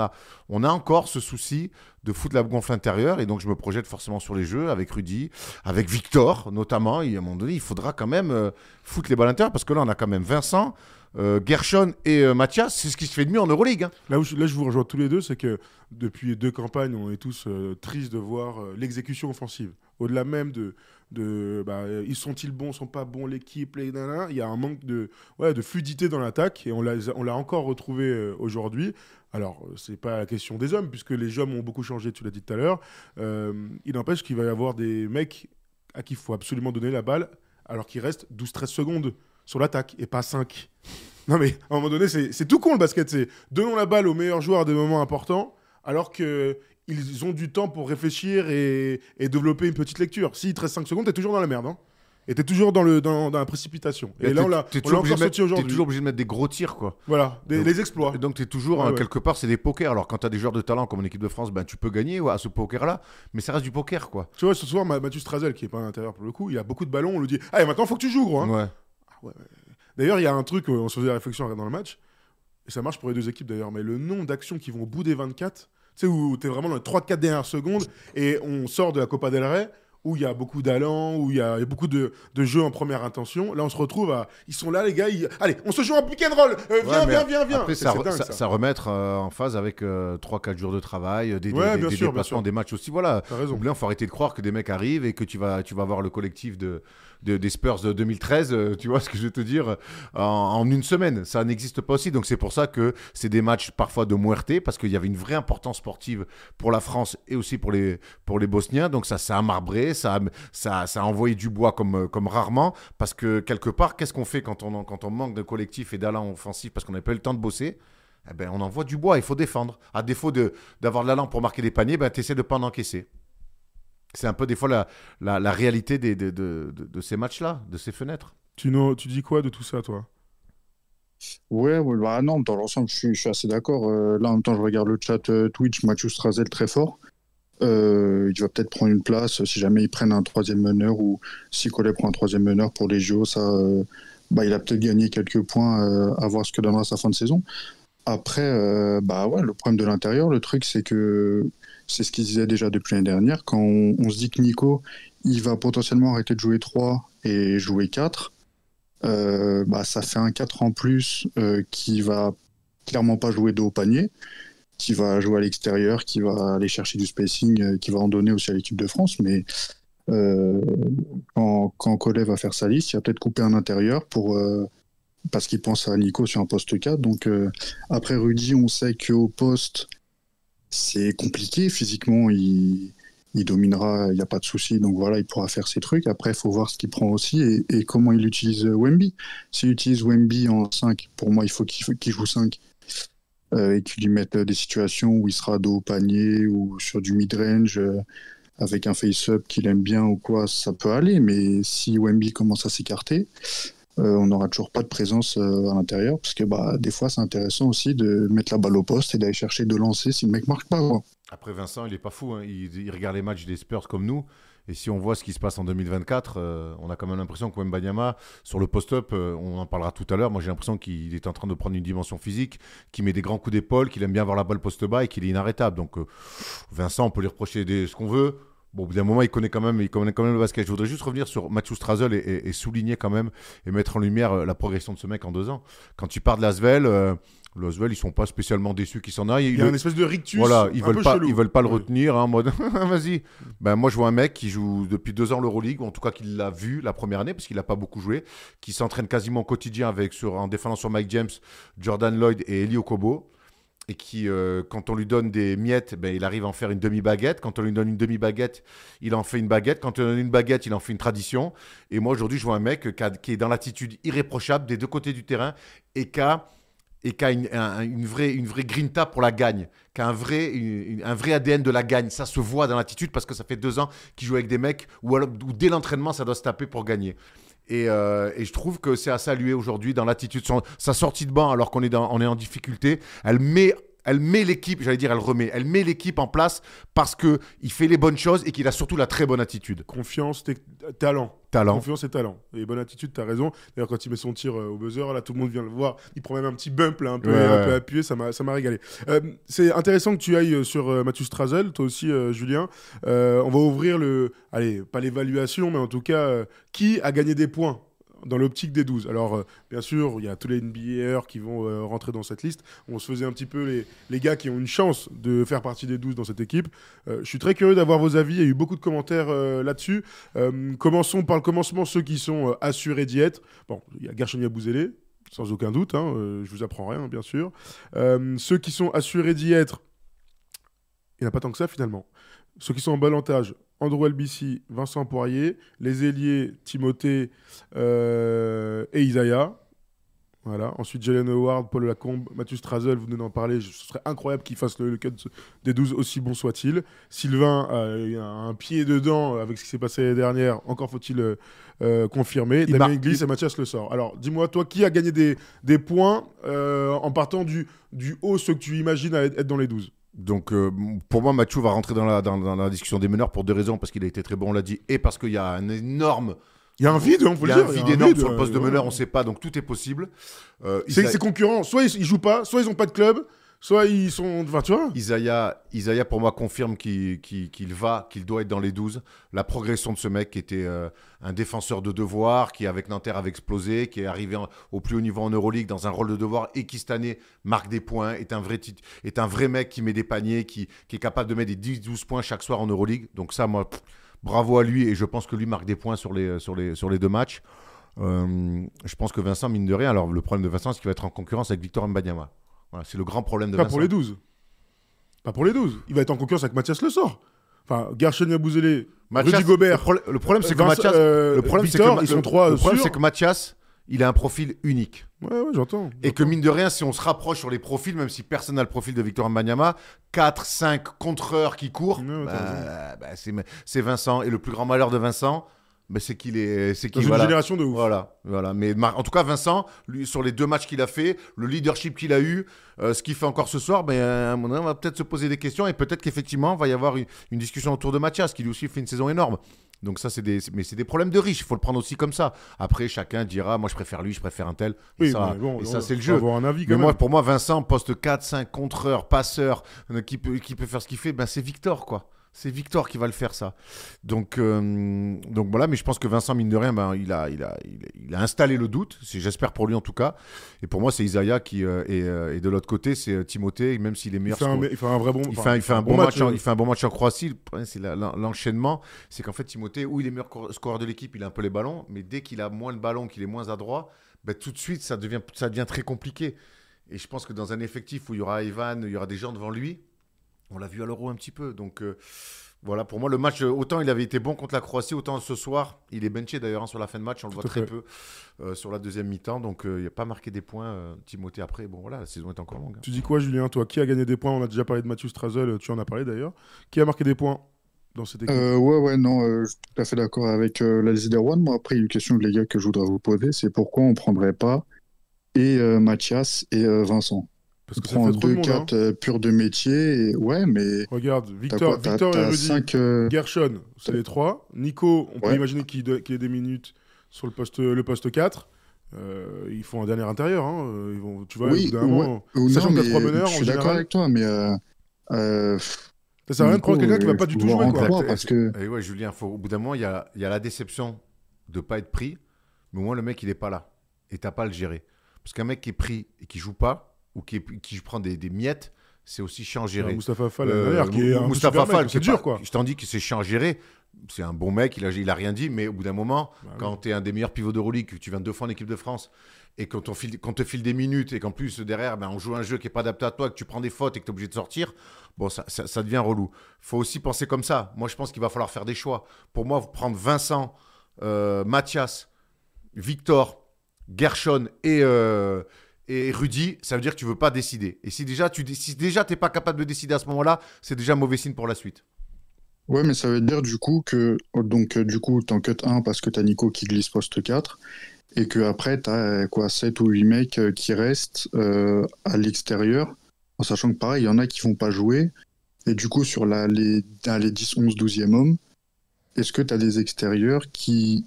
On a, encore ce souci de foutre la gonfle intérieure. Et donc, je me projette forcément sur les jeux avec Rudy, avec Victor notamment. Et à un moment donné, il faudra quand même euh, foutre les balles à l'intérieur parce que là, on a quand même Vincent. Euh, Gershon et euh, Mathias, c'est ce qui se fait de mieux en Euroleague. hein. Là où je, là, je vous rejoins tous les deux, c'est que depuis deux campagnes, on est tous euh, tristes de voir l'exécution offensive. Au-delà même de, de bah, ils sont-ils bons, sont pas bons, l'équipe, les il y a un manque de, ouais, de fluidité dans l'attaque et on l'a, encore retrouvé aujourd'hui. Alors, c'est pas la question des hommes, puisque les hommes ont beaucoup changé, tu l'as dit tout à l'heure. Il n'empêche qu'il va y avoir des mecs à qui il faut absolument donner la balle, alors qu'il reste 12-13 secondes sur l'attaque et pas 5. Non mais à un moment donné, c'est tout con le basket. C'est donnons la balle aux meilleurs joueurs à des moments importants, alors que ils ont du temps pour réfléchir et, et développer une petite lecture. S'il te reste 5 secondes, t'es toujours dans la merde. Hein. Et t'es toujours dans, le, dans, dans la précipitation. Et, là, on l'a T'es encore sorti t'es aujourd'hui. toujours obligé de mettre des gros tirs, quoi. Voilà, des- Donc- les exploits. Et donc, tu es toujours, Ouais, hein, ouais. quelque part, c'est des pokers. Alors, quand tu as des joueurs de talent comme l'équipe de France, ben, tu peux gagner ouais, à ce poker-là, mais ça reste du poker, quoi. Tu vois, ce soir, Ma- Mathieu Strazel, qui est pas à l'intérieur pour le coup, il a beaucoup de ballons. On lui dit Allez, maintenant, faut que tu joues, gros. hein. Ouais. D'ailleurs, il y a un truc, euh, on se faisait la réflexion en regardant le match, et ça marche pour les deux équipes d'ailleurs, mais le nombre d'actions qui vont au bout des 24, tu sais, où tu es vraiment dans les 3-4 dernières secondes, et on sort de la Copa del Rey, où il y a beaucoup d'allants, où il y, a il y a beaucoup de, de jeux en première intention. Là, on se retrouve à. Ils sont là, les gars. ils- Allez, on se joue un pick and roll. Euh, viens, Ouais, viens, viens, viens. Après, ça, c'est re- dingue, ça, ça. ça remettre euh, en phase avec 3-4 jours de travail, euh, des, des- Ouais, des- bien des sûr, bien déplacements, des matchs aussi. Voilà. Là, il faut arrêter de croire que des mecs arrivent et que tu vas, tu vas voir le collectif de, de- des Spurs de 2013, euh, tu vois ce que je veux te dire, en, une semaine. Ça n'existe pas aussi. Donc c'est pour ça que c'est des matchs parfois de muerte, parce qu'il y avait une vraie importance sportive pour la France et aussi pour les, pour les Bosniens. Donc ça, ça a marbré, ça a, ça, a envoyé du bois comme, euh, comme rarement, parce que quelque part, qu'est-ce qu'on fait quand on, quand on manque de collectif et d'allant offensif parce qu'on n'a pas eu le temps de bosser? Eh ben, on envoie du bois, il faut défendre. À défaut de- d'avoir de l'allant pour marquer des paniers, ben, tu essaies de ne pas en encaisser. C'est un peu des fois la, la, la réalité des, de, de- de- de ces matchs-là, de ces fenêtres. Tu, no- tu dis quoi de tout ça, toi? Ouais, ouais, bah non, dans l'ensemble, je suis, je suis assez d'accord. Euh, là, en même temps, je regarde le chat euh, Twitch, Mathieu Strazel très fort. il va peut-être prendre une place si jamais ils prennent un troisième meneur ou si Collet prend un troisième meneur pour les JO. Ça, bah, il a peut-être gagné quelques points à voir ce que donnera sa fin de saison. Après, bah ouais, le problème de l'intérieur, le truc, c'est que c'est ce qu'il disait déjà depuis l'année dernière. Quand on, se dit que Nico, il va potentiellement arrêter de jouer 3 et jouer 4, euh, bah, ça fait un 4 en plus euh, qui va clairement pas jouer de haut panier, qui va jouer à l'extérieur, qui va aller chercher du spacing, euh, qui va en donner aussi à l'équipe de France. Mais quand, quand Collet va faire sa liste, il va peut-être couper un intérieur pour, parce qu'il pense à Nico sur un poste 4. Donc après Rudy, on sait qu'au poste, c'est compliqué. Physiquement, il, il dominera, il n'y a pas de souci. Donc voilà, il pourra faire ses trucs. Après, il faut voir ce qu'il prend aussi et, comment il utilise Wemby. S'il utilise Wemby en 5, pour moi, il faut qu'il joue 5 euh, et qu'il lui mette des situations où il sera dos au panier ou sur du mid-range euh, avec un face-up qu'il aime bien ou quoi, ça peut aller. Mais si Wemby commence à s'écarter, euh, on n'aura toujours pas de présence à l'intérieur parce que bah, des fois, c'est intéressant aussi de mettre la balle au poste et d'aller chercher de lancer si le mec marque pas. Après, Vincent, il est pas fou. Hein. Il, regarde les matchs des Spurs comme nous. Et si on voit ce qui se passe en 2024, euh, on a quand même l'impression que Mbanyama, sur le post-up, euh, on en parlera tout à l'heure. Moi, j'ai l'impression qu'il est en train de prendre une dimension physique, qu'il met des grands coups d'épaule, qu'il aime bien avoir la balle post-bas et qu'il est inarrêtable. Donc, euh, Vincent, on peut lui reprocher ce qu'on veut. Bon, au bout d'un moment, il connaît quand même, il connaît quand même le basket. Je voudrais juste revenir sur Matthew Strazel et, souligner quand même et mettre en lumière la progression de ce mec en deux ans. Quand tu pars de Lasvel, L'Oswell, ils sont pas spécialement déçus qu'il s'en aille. Il y a une espèce de rictus. Voilà, ils veulent pas, ils veulent pas le retenir hein, en mode vas-y. Ben moi je vois un mec qui joue depuis deux ans l'Euroleague, ou en tout cas qui l'a vu la première année parce qu'il n'a pas beaucoup joué, qui s'entraîne quasiment au quotidien avec sur en défendant sur Mike James, Jordan Lloyd et Eli Okobo. Et qui, euh, quand on lui donne des miettes, ben, il arrive à en faire une demi-baguette. Quand on lui donne une demi-baguette, il en fait une baguette. Quand on lui donne une baguette, il en fait une tradition. Et moi, aujourd'hui, je vois un mec qui, est dans l'attitude irréprochable des deux côtés du terrain et qui a une, vraie, une vraie grinta pour la gagne, qui a un vrai, un vrai ADN de la gagne. Ça se voit dans l'attitude parce que ça fait deux ans qu'il joue avec des mecs où, dès l'entraînement, ça doit se taper pour gagner. Et, euh, et, je trouve que c'est à saluer aujourd'hui dans l'attitude. Sa sortie de banc, alors qu'on est, est en difficulté, elle met elle met l'équipe, j'allais dire elle remet, elle met l'équipe en place parce que il fait les bonnes choses et qu'il a surtout la très bonne attitude. Confiance, talent. Talent. Confiance et talent. Et bonne attitude, tu as raison. D'ailleurs, quand il met son tir euh, au buzzer, là, tout le monde vient le voir. Il prend même un petit bump, là, un peu, appuyé. Ça m'a régalé. Euh, c'est intéressant que tu ailles euh, sur Mathieu Strazel, toi aussi, Julien. on va ouvrir le. Allez, pas l'évaluation, mais en tout cas, qui a gagné des points? Dans l'optique des 12. Alors, euh, bien sûr, il y a tous les NBAers qui vont euh, rentrer dans cette liste. On se faisait un petit peu les, gars qui ont une chance de faire partie des 12 dans cette équipe. Euh, je suis très curieux d'avoir vos avis. Il y a eu beaucoup de commentaires là-dessus. commençons par le commencement, ceux qui sont assurés d'y être. Bon, il y a Gershon Bouzélé, sans aucun doute. Hein, je vous apprends rien, bien sûr. ceux qui sont assurés d'y être, il n'y en a pas tant que ça finalement. Ceux qui sont en balantage, Andrew LBC, Vincent Poirier, les ailiers Timothée euh, et Isaiah. Voilà. Ensuite, Jalen Howard, Paul Lacombe, Mathieu Strazel, vous venez d'en parler. Ce serait incroyable qu'il fasse le, le des 12, aussi bon soit-il. Sylvain a un pied dedans avec ce qui s'est passé l'année dernière. Encore faut-il euh, confirmer. Damien Glisse et Mathias Le Sort. Alors, dis-moi, toi, qui a gagné des, des points euh, en partant du, du haut, ce que tu imagines être dans les 12 donc euh, pour moi, Mathieu va rentrer dans la, dans, la discussion des meneurs pour deux raisons, parce qu'il a été très bon, on l'a dit, et parce qu'il y a un énorme... Il y a un vide, on peut le dire. Il y a un vide énorme sur le poste de meneur, on ne sait pas, donc tout est possible. Euh, c'est concurrent, soit ils, ne jouent pas, soit ils n'ont pas de club, soit ils sont. Enfin, tu vois Isaiah, Isaiah, pour moi, confirme qu'il va, qu'il doit être dans les 12. La progression de ce mec qui était euh, un défenseur de devoir, qui avec Nanterre avait explosé, qui est arrivé au plus haut niveau en Euroleague dans un rôle de devoir et qui cette année marque des points, est un vrai, est un vrai mec qui met des paniers, qui, est capable de mettre des 10-12 points chaque soir en Euroleague. Donc ça, moi, bravo à lui et je pense que lui marque des points sur les, sur les, sur les deux matchs. Euh, je pense que Vincent, mine de rien, alors le problème de Vincent, c'est qu'il va être en concurrence avec Victor Mbanyama c'est le grand problème de Pas pour les 12. Pas pour les 12. Il va être en concurrence avec Mathias Le Sort. Enfin, Gershon Yabouzélé, Rudy Gobert. Le, problème, c'est que Mathias. Euh, le problème, c'est que, ils sont trois le problème, c'est que Mathias, il a un profil unique. Ouais, ouais, j'entends. Et que mine de rien, si on se rapproche sur les profils, même si personne n'a le profil de Victor Mbanyama, 4, 5 contreurs qui courent, bah, bah, c'est Vincent. Et le plus grand malheur de Vincent, c'est qu'il est, c'est qu'il une voilà. génération de ouf. Voilà, voilà. Mais en tout cas, Vincent, lui, sur les deux matchs qu'il a fait, le leadership qu'il a eu, euh, ce qu'il fait encore ce soir, ben, à un moment donné, on va peut-être se poser des questions et peut-être qu'effectivement, il va y avoir une, une discussion autour de Mathias, qui lui aussi fait une saison énorme. Donc ça, c'est des, mais c'est des problèmes de riches. Il faut le prendre aussi comme ça. Après, chacun dira, moi, je préfère lui, je préfère un tel. Et Oui, ça, bon, et ça, c'est le jeu. avoir un avis quand Mais moi, pour moi, Vincent, poste 4, 5, contreur, passeur, euh, qui peut, qui peut faire ce qu'il fait, ben, c'est Victor, quoi. C'est Victor qui va le faire, ça. Donc, euh, donc voilà, mais je pense que Vincent, mine de rien, ben, il, a, il, a, il, a, il a installé le doute, j'espère pour lui en tout cas. Et pour moi, c'est Isaiah qui. euh, et, euh, et de l'autre côté, c'est euh, Timothée, même s'il est Il meilleur fait, un, score- il fait un vrai bon, il fait, un- il fait un bon match, en, il fait un bon match en Croatie. C'est l'enchaînement. C'est qu'en fait, Timothée, où il est meilleur cor- scoreur de l'équipe, il a un peu les ballons. Mais dès qu'il a moins de ballons, qu'il est moins adroit, ben, tout de suite, ça devient, ça devient très compliqué. Et je pense que dans un effectif où il y aura Ivan, il y aura des gens devant lui, on l'a vu à l'Euro un petit peu. Donc euh, voilà, pour moi, le match, euh, autant il avait été bon contre la Croatie, autant ce soir, il est benché d'ailleurs hein, sur la fin de match. On le Tout voit très fait. peu euh, sur la deuxième mi-temps. Donc euh, il n'a pas marqué des points, euh, Timothée, après. Bon voilà, la saison est encore longue. hein. Tu dis quoi, Julien Toi, qui a gagné des points? On a déjà parlé de Mathieu Strazel, tu en as parlé d'ailleurs. Qui a marqué des points dans cette équipe? Euh, ouais, ouais, non, euh, je suis tout à fait d'accord avec euh, la One. Moi, après, il y a une question, les gars, que je voudrais vous poser, c'est pourquoi on prendrait pas et euh, Mathias et euh, Vincent? Parce que On ça prend fait trop de deux monde. hein. euh, purs de métier, et... ouais, mais Regarde, Victor, quoi Victor et Rudy. cinq, euh, Gershon, c'est les trois. Nico, on peut imaginer qu'il do- qu'il ait des minutes sur le poste, le poste 4. Euh, ils font un dernier intérieur. hein. Ils vont, tu vois, au Oui, bout d'un moment, ou non, mais trois meneurs, je suis d'accord avec toi, mais euh, euh, ça sert à rien de prendre quelqu'un qui va pas du tout jouer. en Quoi. parce que Et ouais, Julien, faut, au bout d'un moment, il y a, il y a la déception de pas être pris, mais au moins le mec, il est pas là. Et t'as pas à le gérer. Parce qu'un mec qui est pris et qui joue pas, ou qui, qui prend des, des miettes, c'est aussi chiant à gérer. Moustapha Fall, Euh, derrière, qui est un Moustapha super mec, Fall, c'est dur quoi. Je t'en dis que c'est chiant à gérer. C'est un bon mec, il a, il a rien dit, mais au bout d'un moment, Bah oui. quand tu es un des meilleurs pivots de Euroleague, que tu viens deux fois en équipe de France, et t'en file- qu'on te file des minutes, et qu'en plus derrière, ben, on joue un jeu qui n'est pas adapté à toi, que tu prends des fautes et que tu es obligé de sortir, bon, ça, ça- ça devient relou. faut aussi penser comme ça. Moi, je pense qu'il va falloir faire des choix. Pour moi, prendre Vincent, euh, Mathias, Victor, Gershon et, euh, et Rudy, ça veut dire que tu veux pas décider. Et si déjà tu si déjà t'es pas capable de décider à ce moment-là, c'est déjà mauvais signe pour la suite. Ouais, mais ça veut dire du coup que donc euh, du coup t'en cut un parce que t'as Nico qui glisse poste 4 et que après t'as euh, quoi 7 ou 8 mecs euh, qui restent à l'extérieur en sachant que pareil, il y en a qui vont pas jouer et du coup sur les, les 10 11 12e hommes, est-ce que t'as des extérieurs qui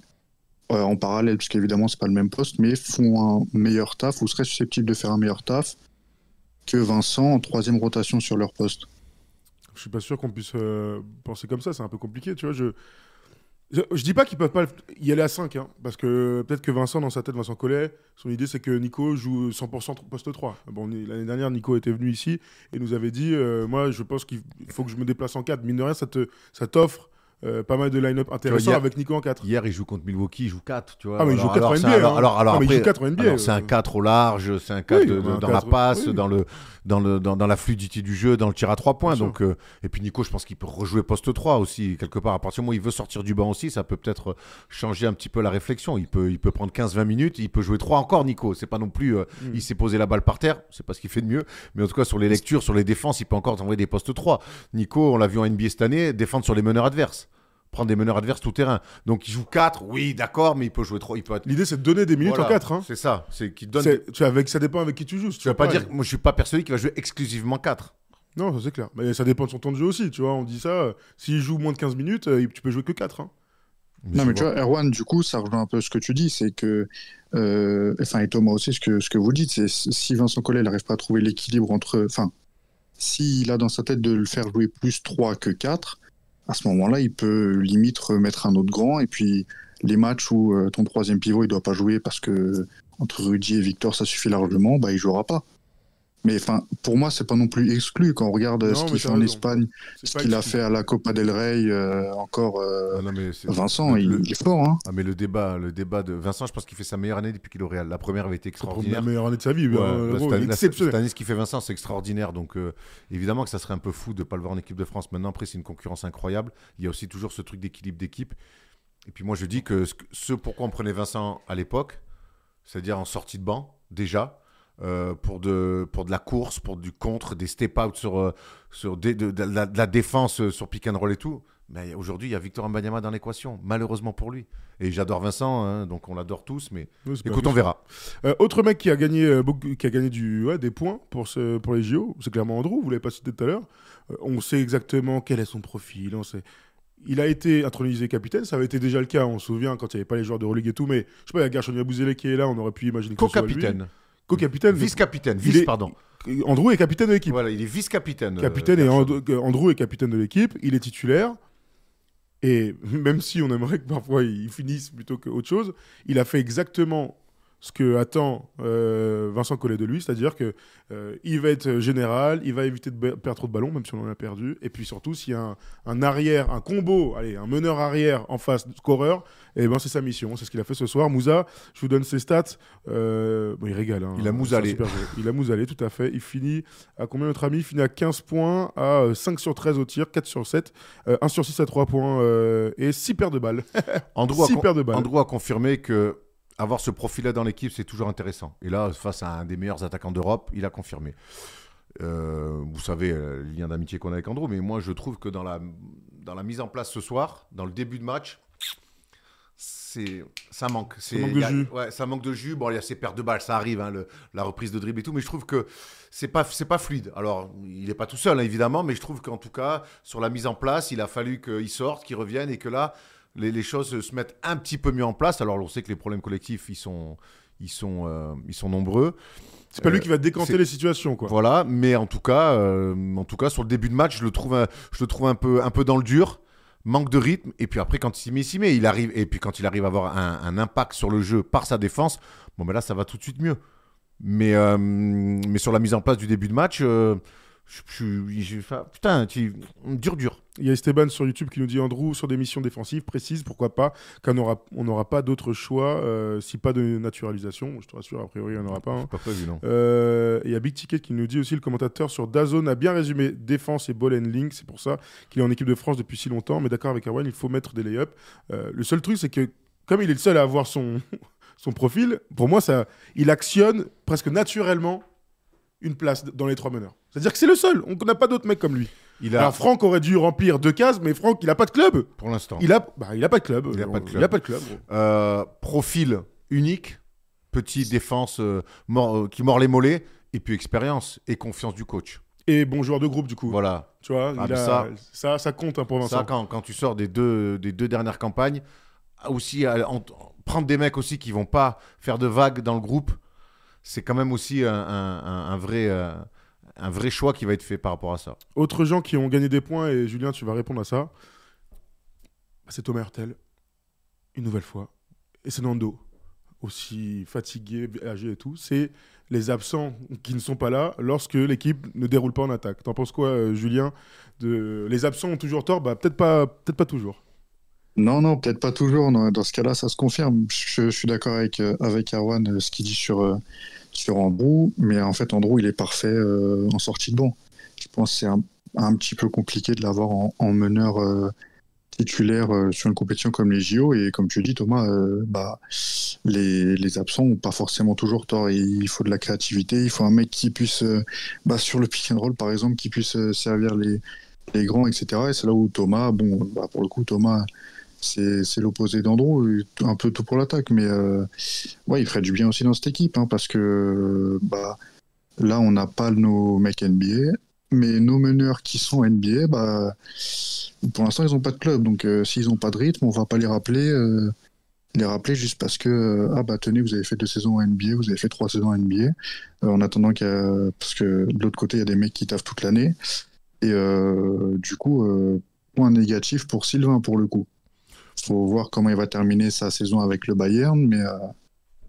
euh, en parallèle parce qu'évidemment c'est pas le même poste mais font un meilleur taf ou seraient susceptibles de faire un meilleur taf que Vincent en troisième rotation sur leur poste Je suis pas sûr qu'on puisse euh, penser comme ça, c'est un peu compliqué, tu vois. Je, je, dis pas qu'ils peuvent pas y aller à 5, hein, parce que peut-être que Vincent, dans sa tête, Vincent Collet, son idée c'est que Nico joue 100% poste 3. Bon, l'année dernière, Nico était venu ici et nous avait dit euh, Moi, je pense qu'il faut que je me déplace en 4. Mine de rien, ça t'offre euh, pas mal de line-up intéressants hier- avec Nico en 4. Hier, il joue contre Milwaukee, il joue 4, tu vois. Ah, mais il joue 4 en c'est NBA, un- Alors, hein. alors, alors Non, mais il après, joue 4 en NBA, alors, c'est un euh. 4 au large, c'est un 4 Oui, de- bah, un dans la 4, passe, oui. dans, le, dans, le, dans, dans la fluidité du jeu, dans le tir à 3 points. Bien Donc, euh, et puis Nico, je pense qu'il peut rejouer poste 3 aussi, quelque part. À partir du moment où il veut sortir du banc aussi, ça peut peut-être changer un petit peu la réflexion. Il peut, il peut prendre 15-20 minutes, il peut jouer 3 encore, Nico. C'est pas non plus. euh, Mm. Il s'est posé la balle par terre, c'est pas ce qu'il fait de mieux. Mais en tout cas, sur les lectures, sur les défenses, il peut encore t'envoyer des postes 3. Nico, on l'a vu en NBA cette année, défendre sur les meneurs adverses. Prendre des meneurs adverses tout terrain. Donc il joue 4, oui, d'accord, mais il peut jouer 3. Il peut être L'idée c'est de donner des minutes voilà, en 4. Hein. C'est ça, c'est qu'il donne. C'est- tu avec, ça dépend avec qui tu joues. si Tu vas pas dire, moi je suis pas persuadé qu'il va jouer exclusivement 4. Non, ça c'est clair. Mais ça dépend de son temps de jeu aussi, tu vois. On dit ça, euh, s'il joue moins de 15 minutes, euh, tu peux jouer que 4. Hein. Non, mais tu vois, Erwan, du coup, ça rejoint un peu ce que tu dis, c'est que, euh, enfin, et Thomas aussi, ce que, ce que vous dites, c'est si Vincent Collet n'arrive pas à trouver l'équilibre entre, enfin, s'il a dans sa tête de le faire jouer plus 3 que 4, à ce moment-là, il peut limite remettre un autre grand, et puis les matchs où euh, ton troisième pivot, il doit pas jouer parce que entre Rudy et Victor, ça suffit largement, bah, il jouera pas. Mais enfin, pour moi, c'est pas non plus exclu quand on regarde euh, Non, ce qu'il fait en raison. Espagne, ce qu'il a fait à la Copa del Rey, euh, encore. euh, Ah non, mais c'est- Vincent, le- il, le- il est fort, hein. Ah, mais le débat, le débat de Vincent, je pense qu'il fait sa meilleure année depuis qu'il est au Real. La première avait été C'est la extraordinaire. meilleure année de sa vie. Ouais, euh, gros, cette année- la- cette année, ce qu'il fait Vincent, c'est extraordinaire. Donc, euh, évidemment que ça serait un peu fou de ne pas le voir en équipe de France. Maintenant, après, c'est une concurrence incroyable. Il y a aussi toujours ce truc d'équilibre d'équipe. Et puis, moi, je dis que ce, que- ce pourquoi on prenait Vincent à l'époque, c'est-à-dire en sortie de banc, déjà, euh, pour, de, pour de la course, pour du contre, des step-out sur, euh, sur des- de, de la, de la défense euh, sur pick and roll et tout. Mais aujourd'hui, il y a Victor Mbanyama dans l'équation, malheureusement pour lui. Et j'adore Vincent, hein, donc on l'adore tous, mais pas écoute, on verra. Euh, autre mec qui a gagné, euh, qui a gagné du, ouais, des points pour, ce, pour les JO, c'est clairement Andrew, vous l'avez pas cité tout à l'heure. Euh, on sait exactement quel est son profil. On sait... Il a été intronisé capitaine, ça avait été déjà le cas, on se souvient, quand il n'y avait pas les joueurs de Euroleague et tout, mais je sais pas, il y a Gershon Yabusele qui est là, on aurait pu imaginer que ce soit lui. Co-capitaine. Vice-capitaine, vice, est- pardon. Andrew est capitaine de l'équipe. Voilà, il est vice-capitaine. euh, Capitaine et. And- euh, Andrew est capitaine de l'équipe, il est titulaire. Et même si on aimerait que parfois il finisse plutôt qu'autre chose, il a fait exactement ce que attend euh, Vincent Collet de lui, c'est-à-dire que euh, il va être général, il va éviter de perdre trop de ballons, même si on en a perdu. Et puis surtout, s'il y a un, un arrière, un combo, allez, un meneur arrière en face de scoreur, et ben c'est sa mission. C'est ce qu'il a fait ce soir. Moussa, je vous donne ses stats. Euh, bon, il régale. hein. Il a mousalé. Il a mousalé, tout à fait. Il finit à combien notre ami? Il finit à 15 points, à euh, 5 sur 13 au tir, 4 sur 7, euh, 1 sur 6 à 3 points et 6 paires de balles. Andrew a, 6 con- paires de balles. Andrew a confirmé que avoir ce profil-là dans l'équipe, c'est toujours intéressant. Et là, face à un des meilleurs attaquants d'Europe, il a confirmé. Euh, vous savez euh, le lien d'amitié qu'on a avec Andrew, mais moi, je trouve que dans la, dans la mise en place ce soir, dans le début de match, c'est ça manque. C'est- manque de a- jus. Ouais, ça manque de jus. Bon, il y a ces pertes de balles, ça arrive, hein, le- la reprise de dribble et tout, mais je trouve que c'est pas c'est pas fluide. Alors, il n'est pas tout seul, hein, évidemment, mais je trouve qu'en tout cas, sur la mise en place, il a fallu qu'il sorte, qu'il revienne et que là, les, les choses se mettent un petit peu mieux en place. Alors, on sait que les problèmes collectifs, ils sont ils sont euh, ils sont nombreux. C'est pas lui Euh, qui va décanter les situations, quoi. Voilà, mais en tout cas, euh, en tout cas, sur le début de match, je le trouve, un- je le trouve un peu, un peu dans le dur, manque de rythme. Et puis après, quand il s'y met, s'y met. Il arrive, et puis quand il arrive à avoir un, un impact sur le jeu par sa défense, bon, ben là, ça va tout de suite mieux. Mais, mais sur la mise en place du début de match, je, je- putain, tu- dur, dur. Il y a Esteban sur YouTube qui nous dit Andrew sur des missions défensives précises, pourquoi pas, qu'on aura, on n'aura pas d'autre choix euh, si pas de naturalisation. Je te rassure, a priori, il n'y en aura pas. hein. C'est pas prévu, non. Euh, Il y a Big Ticket qui nous dit aussi le commentateur sur Dazone a bien résumé défense et ball and link. C'est pour ça qu'il est en équipe de France depuis si longtemps. Mais d'accord avec Erwan, il faut mettre des lay-ups. Euh, le seul truc, c'est que comme il est le seul à avoir son, son profil, pour moi, ça, il actionne presque naturellement une place dans les trois meneurs. C'est-à-dire que c'est le seul. On n'a pas d'autres mecs comme lui. Il a, Alors Franck aurait dû remplir deux cases, mais Franck, il a pas de club. pour l'instant, Il a, bah, il a pas de club. Il a pas de Il club. a pas de club. euh, profil unique, petite défense euh, euh, qui mord les mollets, et puis expérience et confiance du coach. Et bon joueur de groupe du coup. Voilà. Tu vois, Ah, il a- ça- ça, ça, compte hein, pour Vincent. Ça, quand, quand tu sors des deux, des deux dernières campagnes, aussi à- en- prendre des mecs aussi qui vont pas faire de vagues dans le groupe, c'est quand même aussi un, un- un- un vrai, euh, un vrai choix qui va être fait par rapport à ça. Autres gens qui ont gagné des points, et Julien, tu vas répondre à ça. C'est Thomas Hurtel, une nouvelle fois. Et c'est Nando, aussi fatigué, âgé et tout. C'est les absents qui ne sont pas là lorsque l'équipe ne déroule pas en attaque. T'en penses quoi, euh, Julien de... Les absents ont toujours tort? Bah, peut-être pas, peut pas toujours. Non, non, peut-être pas toujours. Non, Dans ce cas-là, ça se confirme. Je, je suis d'accord avec, euh, avec Arwan, euh, ce qu'il dit sur, euh, sur Andrew. Mais en fait, Andrew, il est parfait euh, en sortie de banc. Je pense que c'est un, un petit peu compliqué de l'avoir en, en meneur euh, titulaire euh, sur une compétition comme les JO. Et comme tu dis, Thomas, bah, les, les absents n'ont pas forcément toujours tort. Il faut de la créativité. Il faut un mec qui puisse, bah, sur le pick and roll, par exemple, qui puisse servir les, les grands, etc. Et c'est là où Thomas, bon, bah, pour le coup, Thomas c'est l'opposé d'Andrew, un peu tout pour l'attaque, mais euh, ouais, il ferait du bien aussi dans cette équipe, hein, parce que bah, là, on n'a pas nos mecs NBA, mais nos meneurs qui sont NBA, bah, pour l'instant, ils n'ont pas de club, donc euh, s'ils n'ont pas de rythme, on va pas les rappeler, euh, les rappeler juste parce que ah bah tenez, vous avez fait deux saisons NBA, vous avez fait trois saisons NBA, en attendant qu'il parce que de l'autre côté, il y a des mecs qui taffent toute l'année, et du coup, point négatif pour Sylvain pour le coup faut voir comment il va terminer sa saison avec le Bayern, mais euh,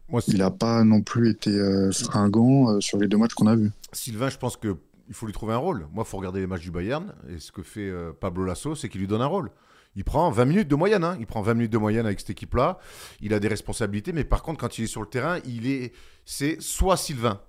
Moi, il n'a pas non plus été euh, fringant euh, sur les deux matchs qu'on a vus. Sylvain, je pense que il faut lui trouver un rôle. Moi, il faut regarder les matchs du Bayern. Et ce que fait euh, Pablo Lasso, c'est qu'il lui donne un rôle. Il prend 20 minutes de moyenne. hein. Il prend 20 minutes de moyenne avec cette équipe-là. Il a des responsabilités. Mais par contre, quand il est sur le terrain, il est, c'est soit Sylvain.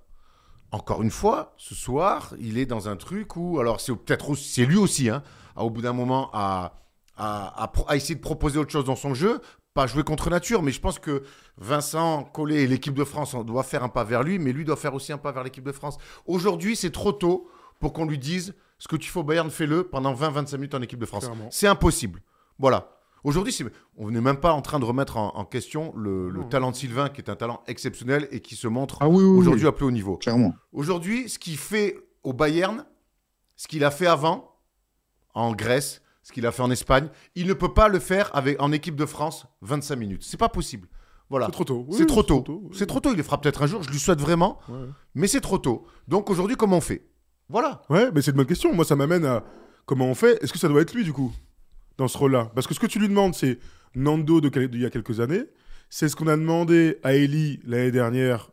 Encore une fois, ce soir, il est dans un truc où, alors c'est peut-être aussi- c'est lui aussi, hein, à, au bout d'un moment, à, à, à pro- à essayer de proposer autre chose dans son jeu, pas jouer contre nature, mais je pense que Vincent Collet et l'équipe de France on doit faire un pas vers lui, mais lui doit faire aussi un pas vers l'équipe de France. Aujourd'hui, c'est trop tôt pour qu'on lui dise Ce que tu fais au Bayern, fais-le pendant 20-25 minutes en équipe de France. C'est impossible. Voilà. Aujourd'hui, on n'est même pas en train de remettre en, en question le, talent de Sylvain, qui est un talent exceptionnel et qui se montre Ah oui, oui, aujourd'hui oui, à plus haut niveau. clairement. Aujourd'hui, ce qu'il fait au Bayern, ce qu'il a fait avant, en Grèce, ce qu'il a fait en Espagne, il ne peut pas le faire avec, en équipe de France 25 minutes. C'est pas possible. Voilà. C'est trop tôt. Oui, C'est trop tôt. C'est trop tôt. Il le fera peut-être un jour. Je lui souhaite vraiment. Ouais. Mais c'est trop tôt. Donc aujourd'hui, comment on fait? Voilà. Ouais, mais c'est une bonne question. Moi, ça m'amène à comment on fait. Est-ce que ça doit être lui, du coup, dans ce rôle-là? Parce que ce que tu lui demandes, c'est Nando de d'il y a quelques années. C'est ce qu'on a demandé à Ellie l'année dernière.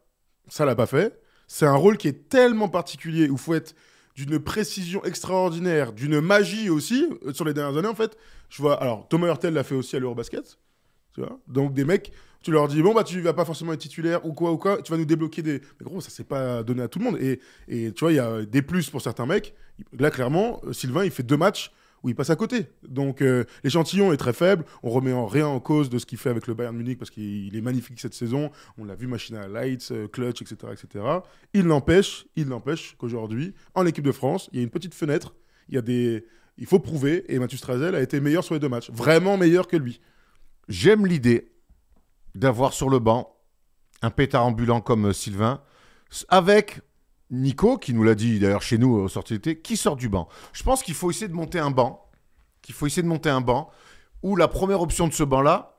Ça l'a pas fait. C'est un rôle qui est tellement particulier où faut être d'une précision extraordinaire, d'une magie aussi. euh, Sur les dernières années, en fait, je vois. Alors, Thomas Hurtel l'a fait aussi à l'Eurobasket. Tu vois Donc, des mecs, tu leur dis, bon, bah, tu vas pas forcément être titulaire ou quoi ou quoi, tu vas nous débloquer des. Mais gros, ça s'est pas donné à tout le monde. Et, et tu vois, il y a des plus pour certains mecs. Là, clairement, euh, Sylvain, il fait deux matchs où il passe à côté. Donc, euh, l'échantillon est très faible. On remet en rien en cause de ce qu'il fait avec le Bayern Munich parce qu'il il est magnifique cette saison. On l'a vu machine à lights, euh, clutch, etc., etc. Il n'empêche, il n'empêche qu'aujourd'hui, en équipe de France, il y a une petite fenêtre. Il y a des. Il faut prouver, et Mathieu Strazel a été meilleur sur les deux matchs. Vraiment meilleur que lui. J'aime l'idée d'avoir sur le banc un pétard ambulant comme euh, Sylvain, avec Nico, qui nous l'a dit d'ailleurs chez nous au sortie d'été, qui sort du banc. Je pense qu'il faut essayer de monter un banc, qu'il faut essayer de monter un banc, où la première option de ce banc-là,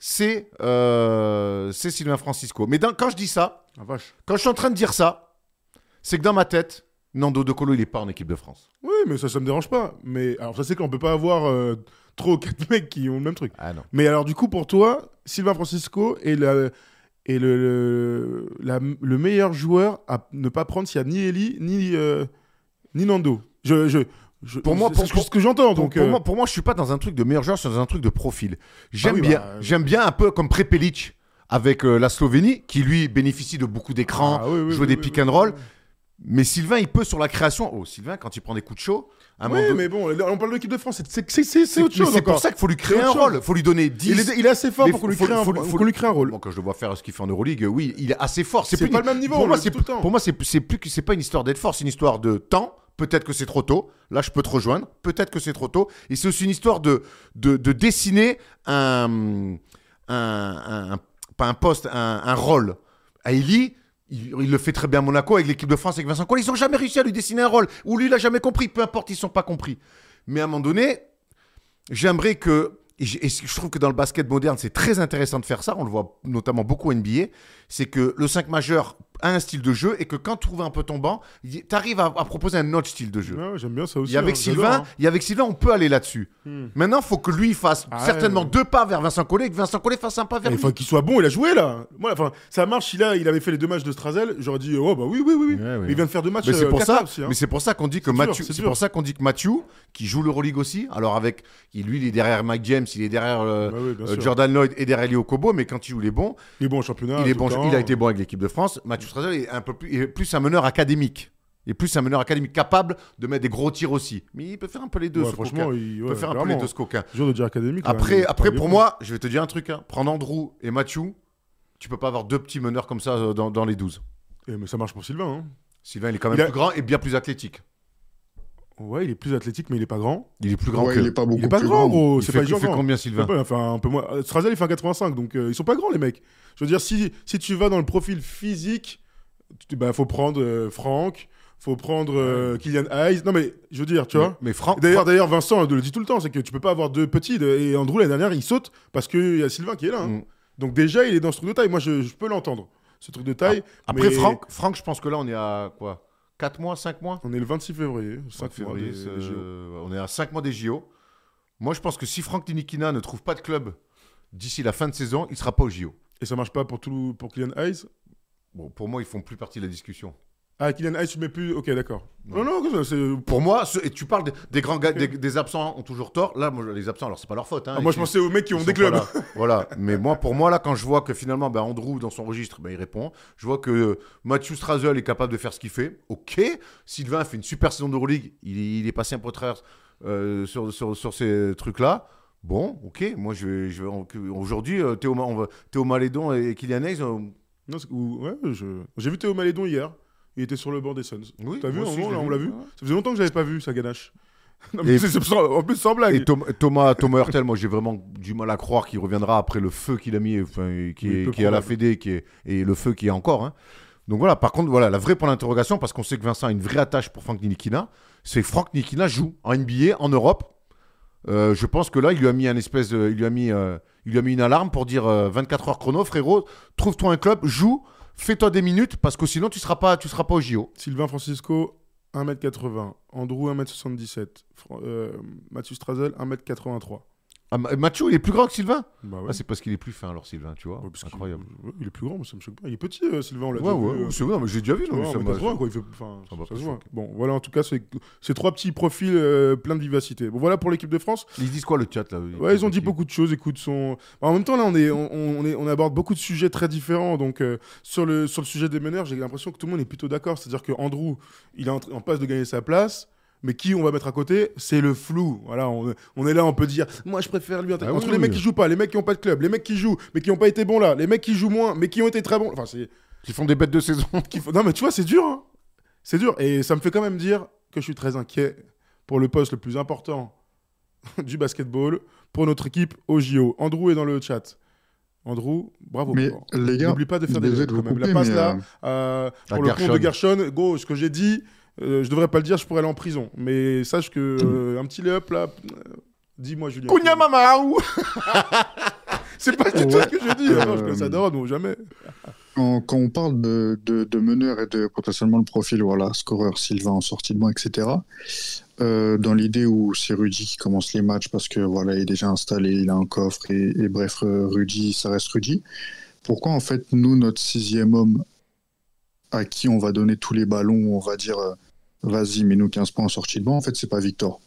c'est euh, c'est Sylvain Francisco. Mais dans- quand je dis ça, Ah, vache. quand je suis en train de dire ça, c'est que dans ma tête, Nando De Colo, il n'est pas en équipe de France. Oui, mais ça, ça me dérange pas. Mais alors, ça, c'est qu'on peut pas avoir euh, trop quatre mecs qui ont le même truc. Ah non. Mais alors, du coup, pour toi, Sylvain Francisco est, la- est le, le, la- le meilleur joueur à ne pas prendre s'il y a ni Eli ni, euh, ni Nando. Je, je, je- Pour moi, pour- ce que- j'entends. Pour, Donc, pour euh, moi, pour moi, je suis pas dans un truc de meilleur joueur, je suis dans un truc de profil. J'aime Ah oui, bien, bah, j'aime bien un peu comme Prepelic avec euh, la Slovénie, qui lui bénéficie de beaucoup d'écrans, ah oui, oui, jouer des pick and roll. Mais Sylvain, il peut sur la création. Oh, Sylvain, quand il prend des coups de chaud, un Oui, donné- mais bon, on parle de l'équipe de France. c'est- autre chose. c'est pour ça qu'il faut lui créer un rôle. Il faut lui donner 10. Il est, il est assez fort Mais pour qu'on lui crée un, faut- faut faut- qu'on lui crée un rôle. Quand je le vois faire ce qu'il fait en Euroleague, oui, il est assez fort. C'est pas le même niveau, Pour moi, c'est tout le temps. pour moi, c'est c'est plus que c'est pas une histoire d'être fort, c'est une histoire de temps. Peut-être que c'est trop tôt. Là, je peux te rejoindre. Peut-être que c'est trop tôt. Et c'est aussi une histoire de de, de dessiner un, un, un- pas un poste, un, un rôle. Ailey, il, le fait très bien à Monaco avec l'équipe de France avec Vincent Collet. Ils n'ont jamais réussi à lui dessiner un rôle. Ou lui, il n'a jamais compris. Peu importe, ils ne sont pas compris. Mais à un moment donné, j'aimerais que. Et je et je trouve que dans le basket moderne, c'est très intéressant de faire ça. On le voit notamment beaucoup en NBA. C'est que le 5 majeur a un style de jeu et que quand tu trouves un peu ton banc, tu arrives à, à proposer un autre style de jeu. Ouais, J'aime bien ça aussi. Et avec hein, Sylvain, hein. et avec Sylvain, on peut aller là-dessus. Hmm. Maintenant, il faut que lui fasse Ah certainement ouais. deux pas vers Vincent Collet et que Vincent Collet fasse un pas vers Il lui. faut qu'il soit bon, il a joué là. Moi, enfin, ça marche. Il, a, il avait fait les deux matchs de Strazel. J'aurais dit, oh bah oui, oui, oui. oui. Ouais, ouais. Mais il vient de faire deux matchs. Mais c'est euh, pour ça, aussi, hein. mais c'est pour ça qu'on dit que Mathieu, c'est pour ça qu'on dit que Mathieu, qui joue l'Euroleague aussi, alors avec, il- lui, il est derrière Mike James, il est derrière euh, Bah oui, euh. Jordan Lloyd et derrière Léo Kobo, mais quand il joue les bons, Il est bon en championnat. il est bon. Il a été bon avec l'équipe de France. Mathieu Strazel est un peu plus, est plus un meneur académique. Il est plus un meneur académique capable de mettre des gros tirs aussi. Mais il peut faire un peu les deux, Ouais, ce franchement, coquin. il, ouais, peut faire un peu les deux, ce coquin. De dire académique. il Après, après pour moi, je vais te dire un truc. hein. Prendre Andrew et Mathieu, tu peux pas avoir deux petits meneurs comme ça euh, dans, dans les 12. Eh, mais ça marche pour Sylvain. hein. Sylvain, il est quand même Il a- plus grand et bien plus athlétique. Ouais, il est plus athlétique, mais il est pas grand. Il est plus grand Ouais, que. il est pas beaucoup Il est pas plus grand, grand. gros. Il C'est fait, pas il fait grand. combien, Sylvain pas, fait un peu moins. Euh, Strazel, il fait un 85, donc euh, ils sont pas grands, les mecs. Je veux dire, si, si tu vas dans le profil physique, il bah, faut prendre euh, Franck, faut prendre euh, Kylian Hayes. Non, mais je veux dire, tu vois. Mais, mais Franck, D'ailleurs, d'ailleurs, Vincent le dit tout le temps, c'est que tu peux pas avoir deux petits. de- Et Andrew, l'année dernière, il saute parce qu'il y a Sylvain qui est là. hein. Mm. Donc déjà, il est dans ce truc de taille. Moi, je, je peux l'entendre, ce truc de taille. Après, mais Franck, Franck, je pense que là, on est à quoi? 4 mois, 5 mois On est le 26 février, 5 février, février. c'est- on est à 5 mois des JO. Moi, je pense que si Franck Tinikina ne trouve pas de club d'ici la fin de saison, il sera pas au JO. Et ça marche pas pour, tout, pour Kylian Hayes? Bon, pour moi, ils font plus partie de la discussion. Ah, Kylian Hayes, tu mets plus. Ok, d'accord. Non. Non, c'est. Pour moi, ce- et tu parles des, des grands gars, des, des absents ont toujours tort. Là, moi, les absents, alors c'est pas leur faute. hein. Ah, moi, Ils- je pensais aux mecs qui ils ont sont des pas clubs. là. voilà. Mais moi, pour moi, là, quand je vois que finalement, ben, Andrew, dans son registre, ben, il répond. Je vois que euh, Mathieu Strazel est capable de faire ce qu'il fait. Ok. Sylvain fait une super saison d'Euroleague. Il, est- il est passé un peu travers euh, sur, sur, sur ces trucs-là. Bon, ok. Moi, je vais, je vais aujourd'hui, euh, Théo, Ma- on va- Théo Malédon et Kylian Hayes, euh, Non, c'est- ou- ouais, je- j'ai vu Théo Malédon hier. Il était sur le banc des Suns. Oui, T'as vu, aussi, moment, là, on l'a vu. Ça faisait longtemps que j'avais pas vu ça, Ganache. Non, mais Et- c'est- c'est sans- en plus, sans blague. Et Tom- Thomas, Thomas Hurtel, moi j'ai vraiment du mal à croire qu'il reviendra après le feu qu'il a mis, enfin, qui, Oui, est, qui est à la. Fédé qui est, et le feu qui est encore. hein. Donc voilà, par contre, voilà, la vraie point d'interrogation, parce qu'on sait que Vincent a une vraie attache pour Frank Nikina, c'est Frank Nikina joue en NBA, en Europe. Euh, je pense que là, il lui a mis un espèce de- il lui a mis, euh, il lui a mis une alarme pour dire euh, 24 heures chrono, frérot, trouve-toi un club, joue, fais-toi des minutes, parce que sinon tu seras pas, tu seras pas au JO. Sylvain Francisco, 1m80. Andrew, 1m77. Fran- euh, Mathieu Strazel, 1m83. Ah, Ma- Mathieu, il est plus grand que Sylvain Bah ouais. Ah, c'est parce qu'il est plus fin alors Sylvain, tu vois. Ouais, Incroyable. ouais, il est plus grand, mais ça me choque pas. Il est petit, euh, Sylvain, on l'a Ouais, ouais, euh, c'est vrai, mais j'ai déjà vu. non, ça m'a- 80, quoi, il fait- enfin, ça se voit. Bon, voilà, en tout cas, c'est ces trois petits profils euh, pleins de vivacité. Bon, voilà pour l'équipe de France. Ils disent quoi le chat là Ouais, ils ont dit beaucoup de choses. Écoute, son... en même temps, là, on, est, on, on est, on aborde beaucoup de sujets très différents. Donc, sur, le, sur le sujet des meneurs, j'ai l'impression que tout le monde est plutôt d'accord. C'est-à-dire que Andrew, il est en, en passe de gagner sa place. Mais qui on va mettre à côté C'est le flou. Voilà, on, on est là, on peut dire, moi je préfère lui. Ah Entre oui, les mecs qui jouent pas, les mecs qui ont pas de club, les mecs qui jouent, mais qui ont pas été bons là, les mecs qui jouent moins, mais qui ont été très bons. Enfin, c'est. Qui font des bêtes de saison. Non, mais tu vois, c'est dur. hein. C'est dur. Et ça me fait quand même dire que je suis très inquiet pour le poste le plus important du basketball pour notre équipe au JO. Andrew est dans le chat. Andrew, bravo. Mais les gars, N'oublie pas de faire des jeux quand même. La passe là, euh, euh, pour le compte de Gershon, go, ce que j'ai dit, euh, je devrais pas le dire, je pourrais aller en prison. Mais sache que euh, un petit lay-up là, euh, dis-moi Julien. Kunya Mamaou C'est pas du tout Ouais. ce que j'ai dit. Euh, Non, je ça non, jamais. Quand, quand on parle de, de, de meneur et de potentiellement le profil, voilà, scoreur, Sylvain en sortie de banc, etc., euh, dans l'idée où c'est Rudy qui commence les matchs parce que voilà, il est déjà installé, il a un coffre et, et bref, euh, Rudy, ça reste Rudy. Pourquoi en fait, nous, notre sixième homme à qui on va donner tous les ballons, on va dire euh, vas-y, mets-nous 15 points en sortie de banc, en fait, c'est pas Victor.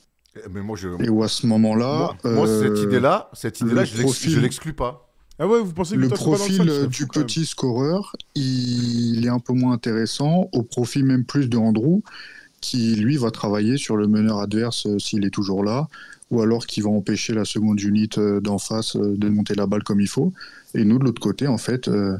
Mais moi, je. Et où à ce moment-là. Moi, moi, euh, cette idée-là, cette idée-là, je profil- l'exclus pas. Ah ouais, vous pensez que le pas dans profil euh, du petit scoreur, il est un peu moins intéressant, au profit même plus de Andrew, qui lui va travailler sur le meneur adverse euh, s'il est toujours là, ou alors qui va empêcher la seconde unit euh, d'en face euh, de monter la balle comme il faut. Et nous, de l'autre côté, en fait, euh,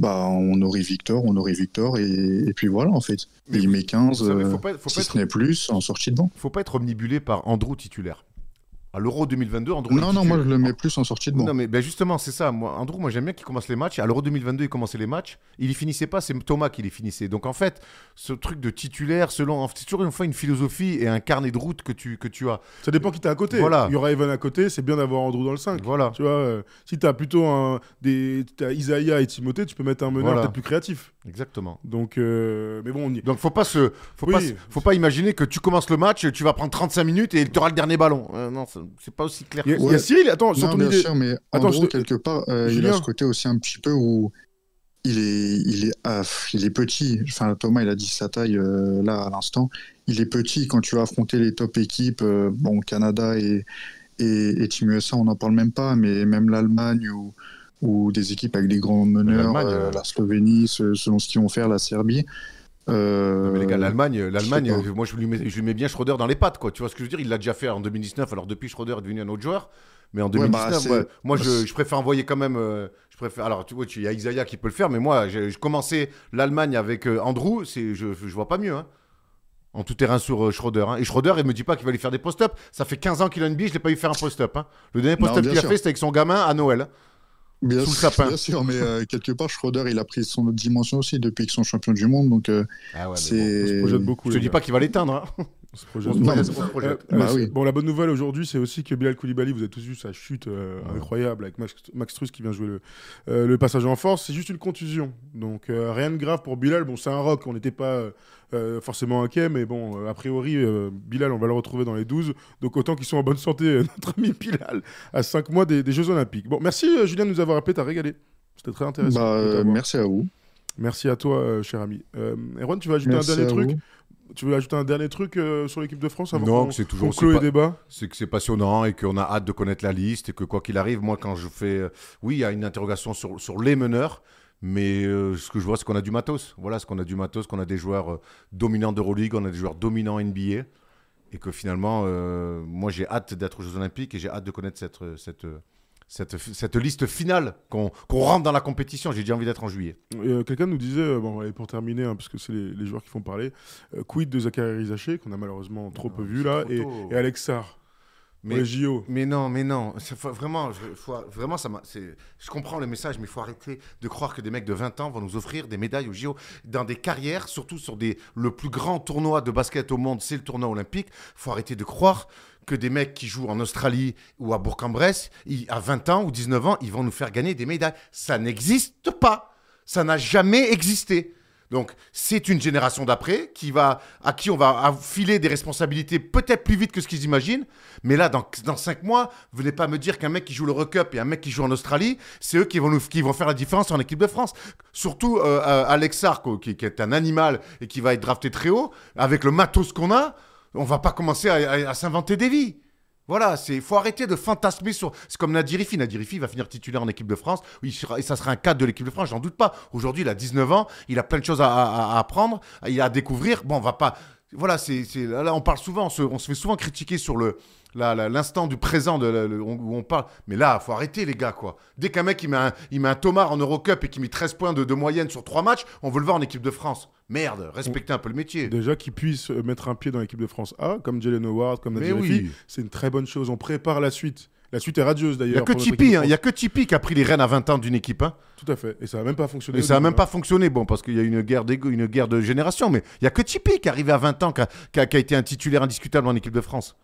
bah, on aurait Victor, on aurait Victor, et, et puis voilà, en fait. Mais il met 15, Vous savez, euh, faut pas, faut pas si être, ce n'est plus, en sortie de banc. faut pas être omnibulé par Andrew titulaire. À l'Euro 2022, Andrew. Non, non, moi je le mets plus en sortie de banc. Non, mais ben justement, c'est ça. Moi, Andrew, moi j'aime bien qu'il commence les matchs. À l'Euro 2022, il commençait les matchs. Il y finissait pas, c'est Thomas qui les finissait. Donc en fait, ce truc de titulaire, selon. C'est toujours une fois une philosophie et un carnet de route que tu, que tu as. Ça dépend qui t'as à côté. Voilà. Il y aura Evan à côté, c'est bien d'avoir Andrew dans le 5. Voilà. Tu vois, euh, si t'as plutôt un, des, t'as Isaiah et Timothée, tu peux mettre un meneur Voilà. peut-être plus créatif. Exactement. Donc, euh, mais bon, on y... Donc faut pas se, faut Oui. pas, se- faut pas imaginer que tu commences le match, tu vas prendre 35 minutes et tu auras le dernier ballon. Euh, non, c'est- pas aussi clair. il y a, que il y ça. a Cyril, attends, sur Non, ton bien idée. sûr, mais Attends, je te- quelque part, euh, il a ce côté aussi un petit peu où il est, il est, ah, il est petit. Enfin, Thomas, il a dit sa taille euh, là à l'instant. Il est petit quand tu vas affronter les top équipes, euh, bon, Canada et, et, et Team USA, on n'en parle même pas, mais même l'Allemagne ou, ou des équipes avec des grands meneurs, euh, euh, la Slovénie, ce- selon ce qu'ils vont faire, la Serbie. Euh, Non, mais les gars, l'Allemagne, l'Allemagne, euh, moi je lui, mets, je lui mets bien Schroeder dans les pattes, quoi. Tu vois ce que je veux dire? Il l'a déjà fait en 2019. Alors depuis, Schroeder est devenu un autre joueur. Mais en Ouais, 2019, bah, ouais, moi je, c'est- je préfère envoyer quand même. euh, je préfère. Alors tu vois, il y a Isaiah qui peut le faire, mais moi, je, commençais l'Allemagne avec Andrew. C'est, je, je vois pas mieux. Hein. En tout terrain sur euh, Schroeder. hein. Et Schroeder, il me dit pas qu'il va lui faire des post-up. Ça fait 15 ans qu'il a une bille, je l'ai pas vu faire un post-up. hein. Le dernier post-up qu'il a sûr. fait, c'était avec son gamin à Noël. Bien Sous le sûr, sapin. Bien sûr, mais euh, quelque part, Schroeder, il a pris son autre dimension aussi depuis qu'ils sont champions du monde. Donc, euh, Ah ouais, mais bon. On se c'est. projette beaucoup. Je te dis pas qu'il va l'éteindre. hein. On se projette On se. Euh, Bah euh, oui. Bon, la bonne nouvelle aujourd'hui, c'est aussi que Bilal Koulibaly, vous avez tous vu sa chute euh, Ouais. incroyable avec Max, Max Truss qui vient jouer le, euh, le passage en force. C'est juste une contusion. Donc, euh, rien de grave pour Bilal. Bon, c'est un rock, on n'était pas forcément inquiet, mais bon, a priori, Bilal, on va le retrouver dans les 12. Donc, autant qu'ils sont en bonne santé, notre ami Bilal, à 5 mois des, des Jeux Olympiques. Bon, merci Julien de nous avoir appelé, t'as régalé. C'était très intéressant. Bah, merci à vous. Merci à toi, cher ami. Erwan, tu vas ajouter Merci un dernier truc vous. Tu veux ajouter un dernier truc euh, sur l'équipe de France avant Non, c'est toujours pas- les débats c'est que c'est passionnant et qu'on a hâte de connaître la liste et que quoi qu'il arrive, moi quand je fais, euh, oui, il y a une interrogation sur, sur les meneurs, mais euh, ce que je vois, c'est qu'on a du matos. Voilà, ce qu'on a du matos, qu'on a des joueurs dominants d'Euroleague, on a des joueurs dominants NBA, et que finalement, moi j'ai hâte d'être aux Jeux Olympiques et j'ai hâte de connaître cette, cette, cette, cette liste finale, qu'on rentre dans la compétition. J'ai déjà envie d'être en juillet. Et, euh, Quelqu'un nous disait, euh, bon, et pour terminer, hein, parce que c'est les, les joueurs qui font parler, euh, quid de Zachary Rizaché, qu'on a malheureusement trop peu vu là, et, et Alex Sarr, Mais- les JO. Mais non, mais non. Faut- vraiment, je, faut- vraiment, ça je comprends le message, mais il faut arrêter de croire que des mecs de 20 ans vont nous offrir des médailles au JO dans des carrières, surtout sur des, le plus grand tournoi de basket au monde, c'est le tournoi olympique. Il faut arrêter de croire que des mecs qui jouent en Australie ou à Bourg-en-Bresse, à 20 ans ou 19 ans, ils vont nous faire gagner des médailles. Ça n'existe pas. Ça n'a jamais existé. Donc, c'est une génération d'après qui va, à qui on va filer des responsabilités peut-être plus vite que ce qu'ils imaginent. Mais là, dans, dans cinq mois, venez pas me dire qu'un mec qui joue le Recup et un mec qui joue en Australie, c'est eux qui vont, nous, qui vont faire la différence en équipe de France. Surtout euh, euh, Alex quoi, qui, qui est un animal et qui va être drafté très haut, avec le matos qu'on a, on va pas commencer à, s'inventer des vies. Voilà, c'est faut arrêter de fantasmer sur. C'est comme Nadirifi. Nadirifi va finir titulaire en équipe de France. Il sera- et ça sera un cadre de l'équipe de France, j'en doute pas. Aujourd'hui, il a 19 ans, il a plein de choses à, apprendre, il a à découvrir. Bon, on va pas. Voilà, c'est là, on parle souvent, on se, fait souvent critiquer sur le l'instant du présent de, la- le- où on parle. Mais là, faut arrêter les gars quoi. Dès qu'un mec il met un, il met un Tomar en Eurocup et qui met 13 points de, de moyenne sur 3 matchs, on veut le voir en équipe de France. Merde, respectez un peu le métier. Déjà qu'ils puissent euh, mettre un pied dans l'équipe de France A, comme Jalen Howard, comme Nadir oui. c'est une très bonne chose. On prépare la suite. La suite est radieuse Il y a d'ailleurs. équipe Tipeee, de hein, il y a que Tipeee qui a pris les rênes à 20 ans d'une équipe. hein. Tout à fait. Et ça n'a même pas fonctionné. Et ça n'a même hein. pas fonctionné, bon, parce qu'il y a une guerre une guerre de génération, mais il y a que Tipeee qui est arrivé à 20 ans, qui a, qui a- qui a été un titulaire indiscutable en équipe de France.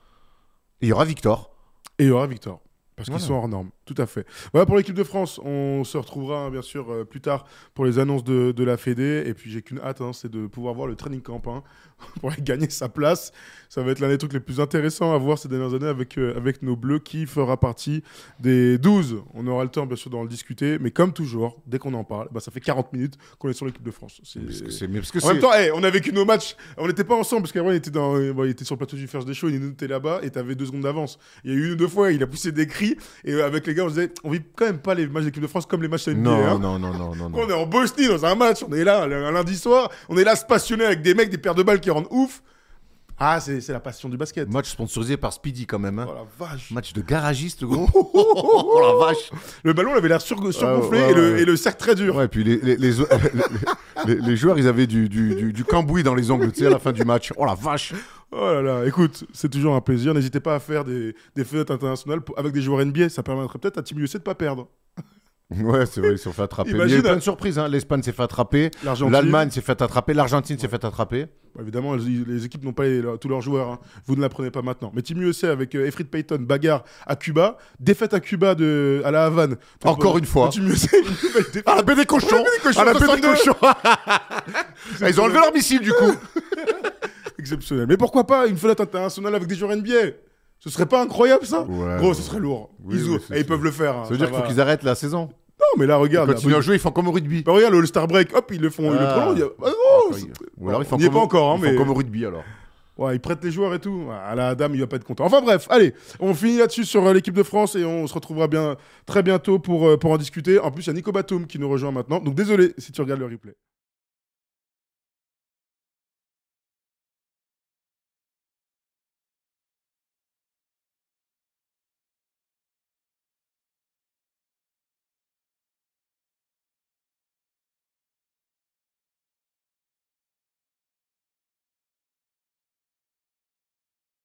Et il y aura Victor. Et il y aura Victor. Parce qu'ils sont hors normes, tout à fait. Voilà pour l'équipe de France. On se retrouvera hein, bien sûr euh, plus tard pour les annonces de, de la Fédé. Et puis j'ai qu'une hâte, hein, c'est de pouvoir voir le training camp hein, pour aller gagner sa place. Ça va être l'un des trucs les plus intéressants à voir ces dernières années avec, euh, avec nos Bleus qui fera partie des 12. On aura le temps bien sûr d'en discuter. Mais comme toujours, dès qu'on en parle, bah, ça fait 40 minutes qu'on est sur l'équipe de France. C'est- Parce que parce que En même temps, hey, on a vécu nos matchs. On n'était pas ensemble parce qu'avant, il était, dans, euh, bon, il était sur le plateau du First Day Show, il était là-bas et t'avais deux secondes d'avance. Il y a eu une ou deux fois, il a poussé des cris et euh, avec les gars, on se disait, on vit quand même pas les matchs d'équipe de France comme les matchs NBA. non, hein. non, non, non, non, on est en Bosnie dans un match, on est là un lundi soir, on est là se passionner avec des mecs, des paires de balles qui rendent ouf. Ah, c'est la passion du basket. Match sponsorisé par Speedy quand même. hein. Oh la vache. Match de garagiste, gros. oh la vache. Le ballon il avait l'air sur- surgonflé ouais, et, le, ouais. et le cercle très dur. Ouais, et puis les, les, les, les- les- les joueurs, ils avaient du, du, du, du cambouis dans les ongles, tu sais, à la fin du match. Oh la vache. Oh là là, écoute, c'est toujours un plaisir. N'hésitez pas à faire des, des fenêtres internationales pour- avec des joueurs NBA. Ça permettrait peut-être à Team USA de pas perdre. Ouais, c'est vrai, ils se sont fait attraper. Il y a Imagine, eu plein de surprises. Hein. L'Espagne s'est fait attraper. L'Allemagne s'est fait attraper. L'Argentine s'est fait attraper. Bon, Évidemment, les, les équipes n'ont pas les- leur- tous leurs joueurs. hein. Vous ne l'apprenez pas maintenant. Mais Team USA avec euh, Efrid Payton, bagarre à Cuba, défaite à Cuba de, à la Havane. Encore Pour- une fois. Team USA. À la baie des cochons À la baie des 62. cochons Ils ont enlevé leur missile, du coup Exceptionnel. Mais pourquoi pas une fenêtre internationale avec des joueurs NBA Ce serait pas incroyable ça? Ouais, Gros, ce serait lourd. Oui, ils, oui, et ils peuvent le faire. hein, Ça veut dire qu'il faut qu'ils arrêtent la saison. Non, mais là, regarde. Ils là, continuent à jouer, ils font comme au rugby. bah, regarde, le All-Star Break, hop, ils le font. Ils le Ah. prolongent. a- Ah, non, c'est- Ou alors ils font comme pas encore, hein, ils font mais. comme au rugby, alors. Ouais, ils prêtent les joueurs et tout. À la dame, il va pas être content. Enfin bref, allez, on finit là-dessus sur euh, l'équipe de France et on se retrouvera bien très bientôt pour, euh, pour en discuter. En plus, il y a Nico Batum qui nous rejoint maintenant. Donc désolé si tu regardes le replay.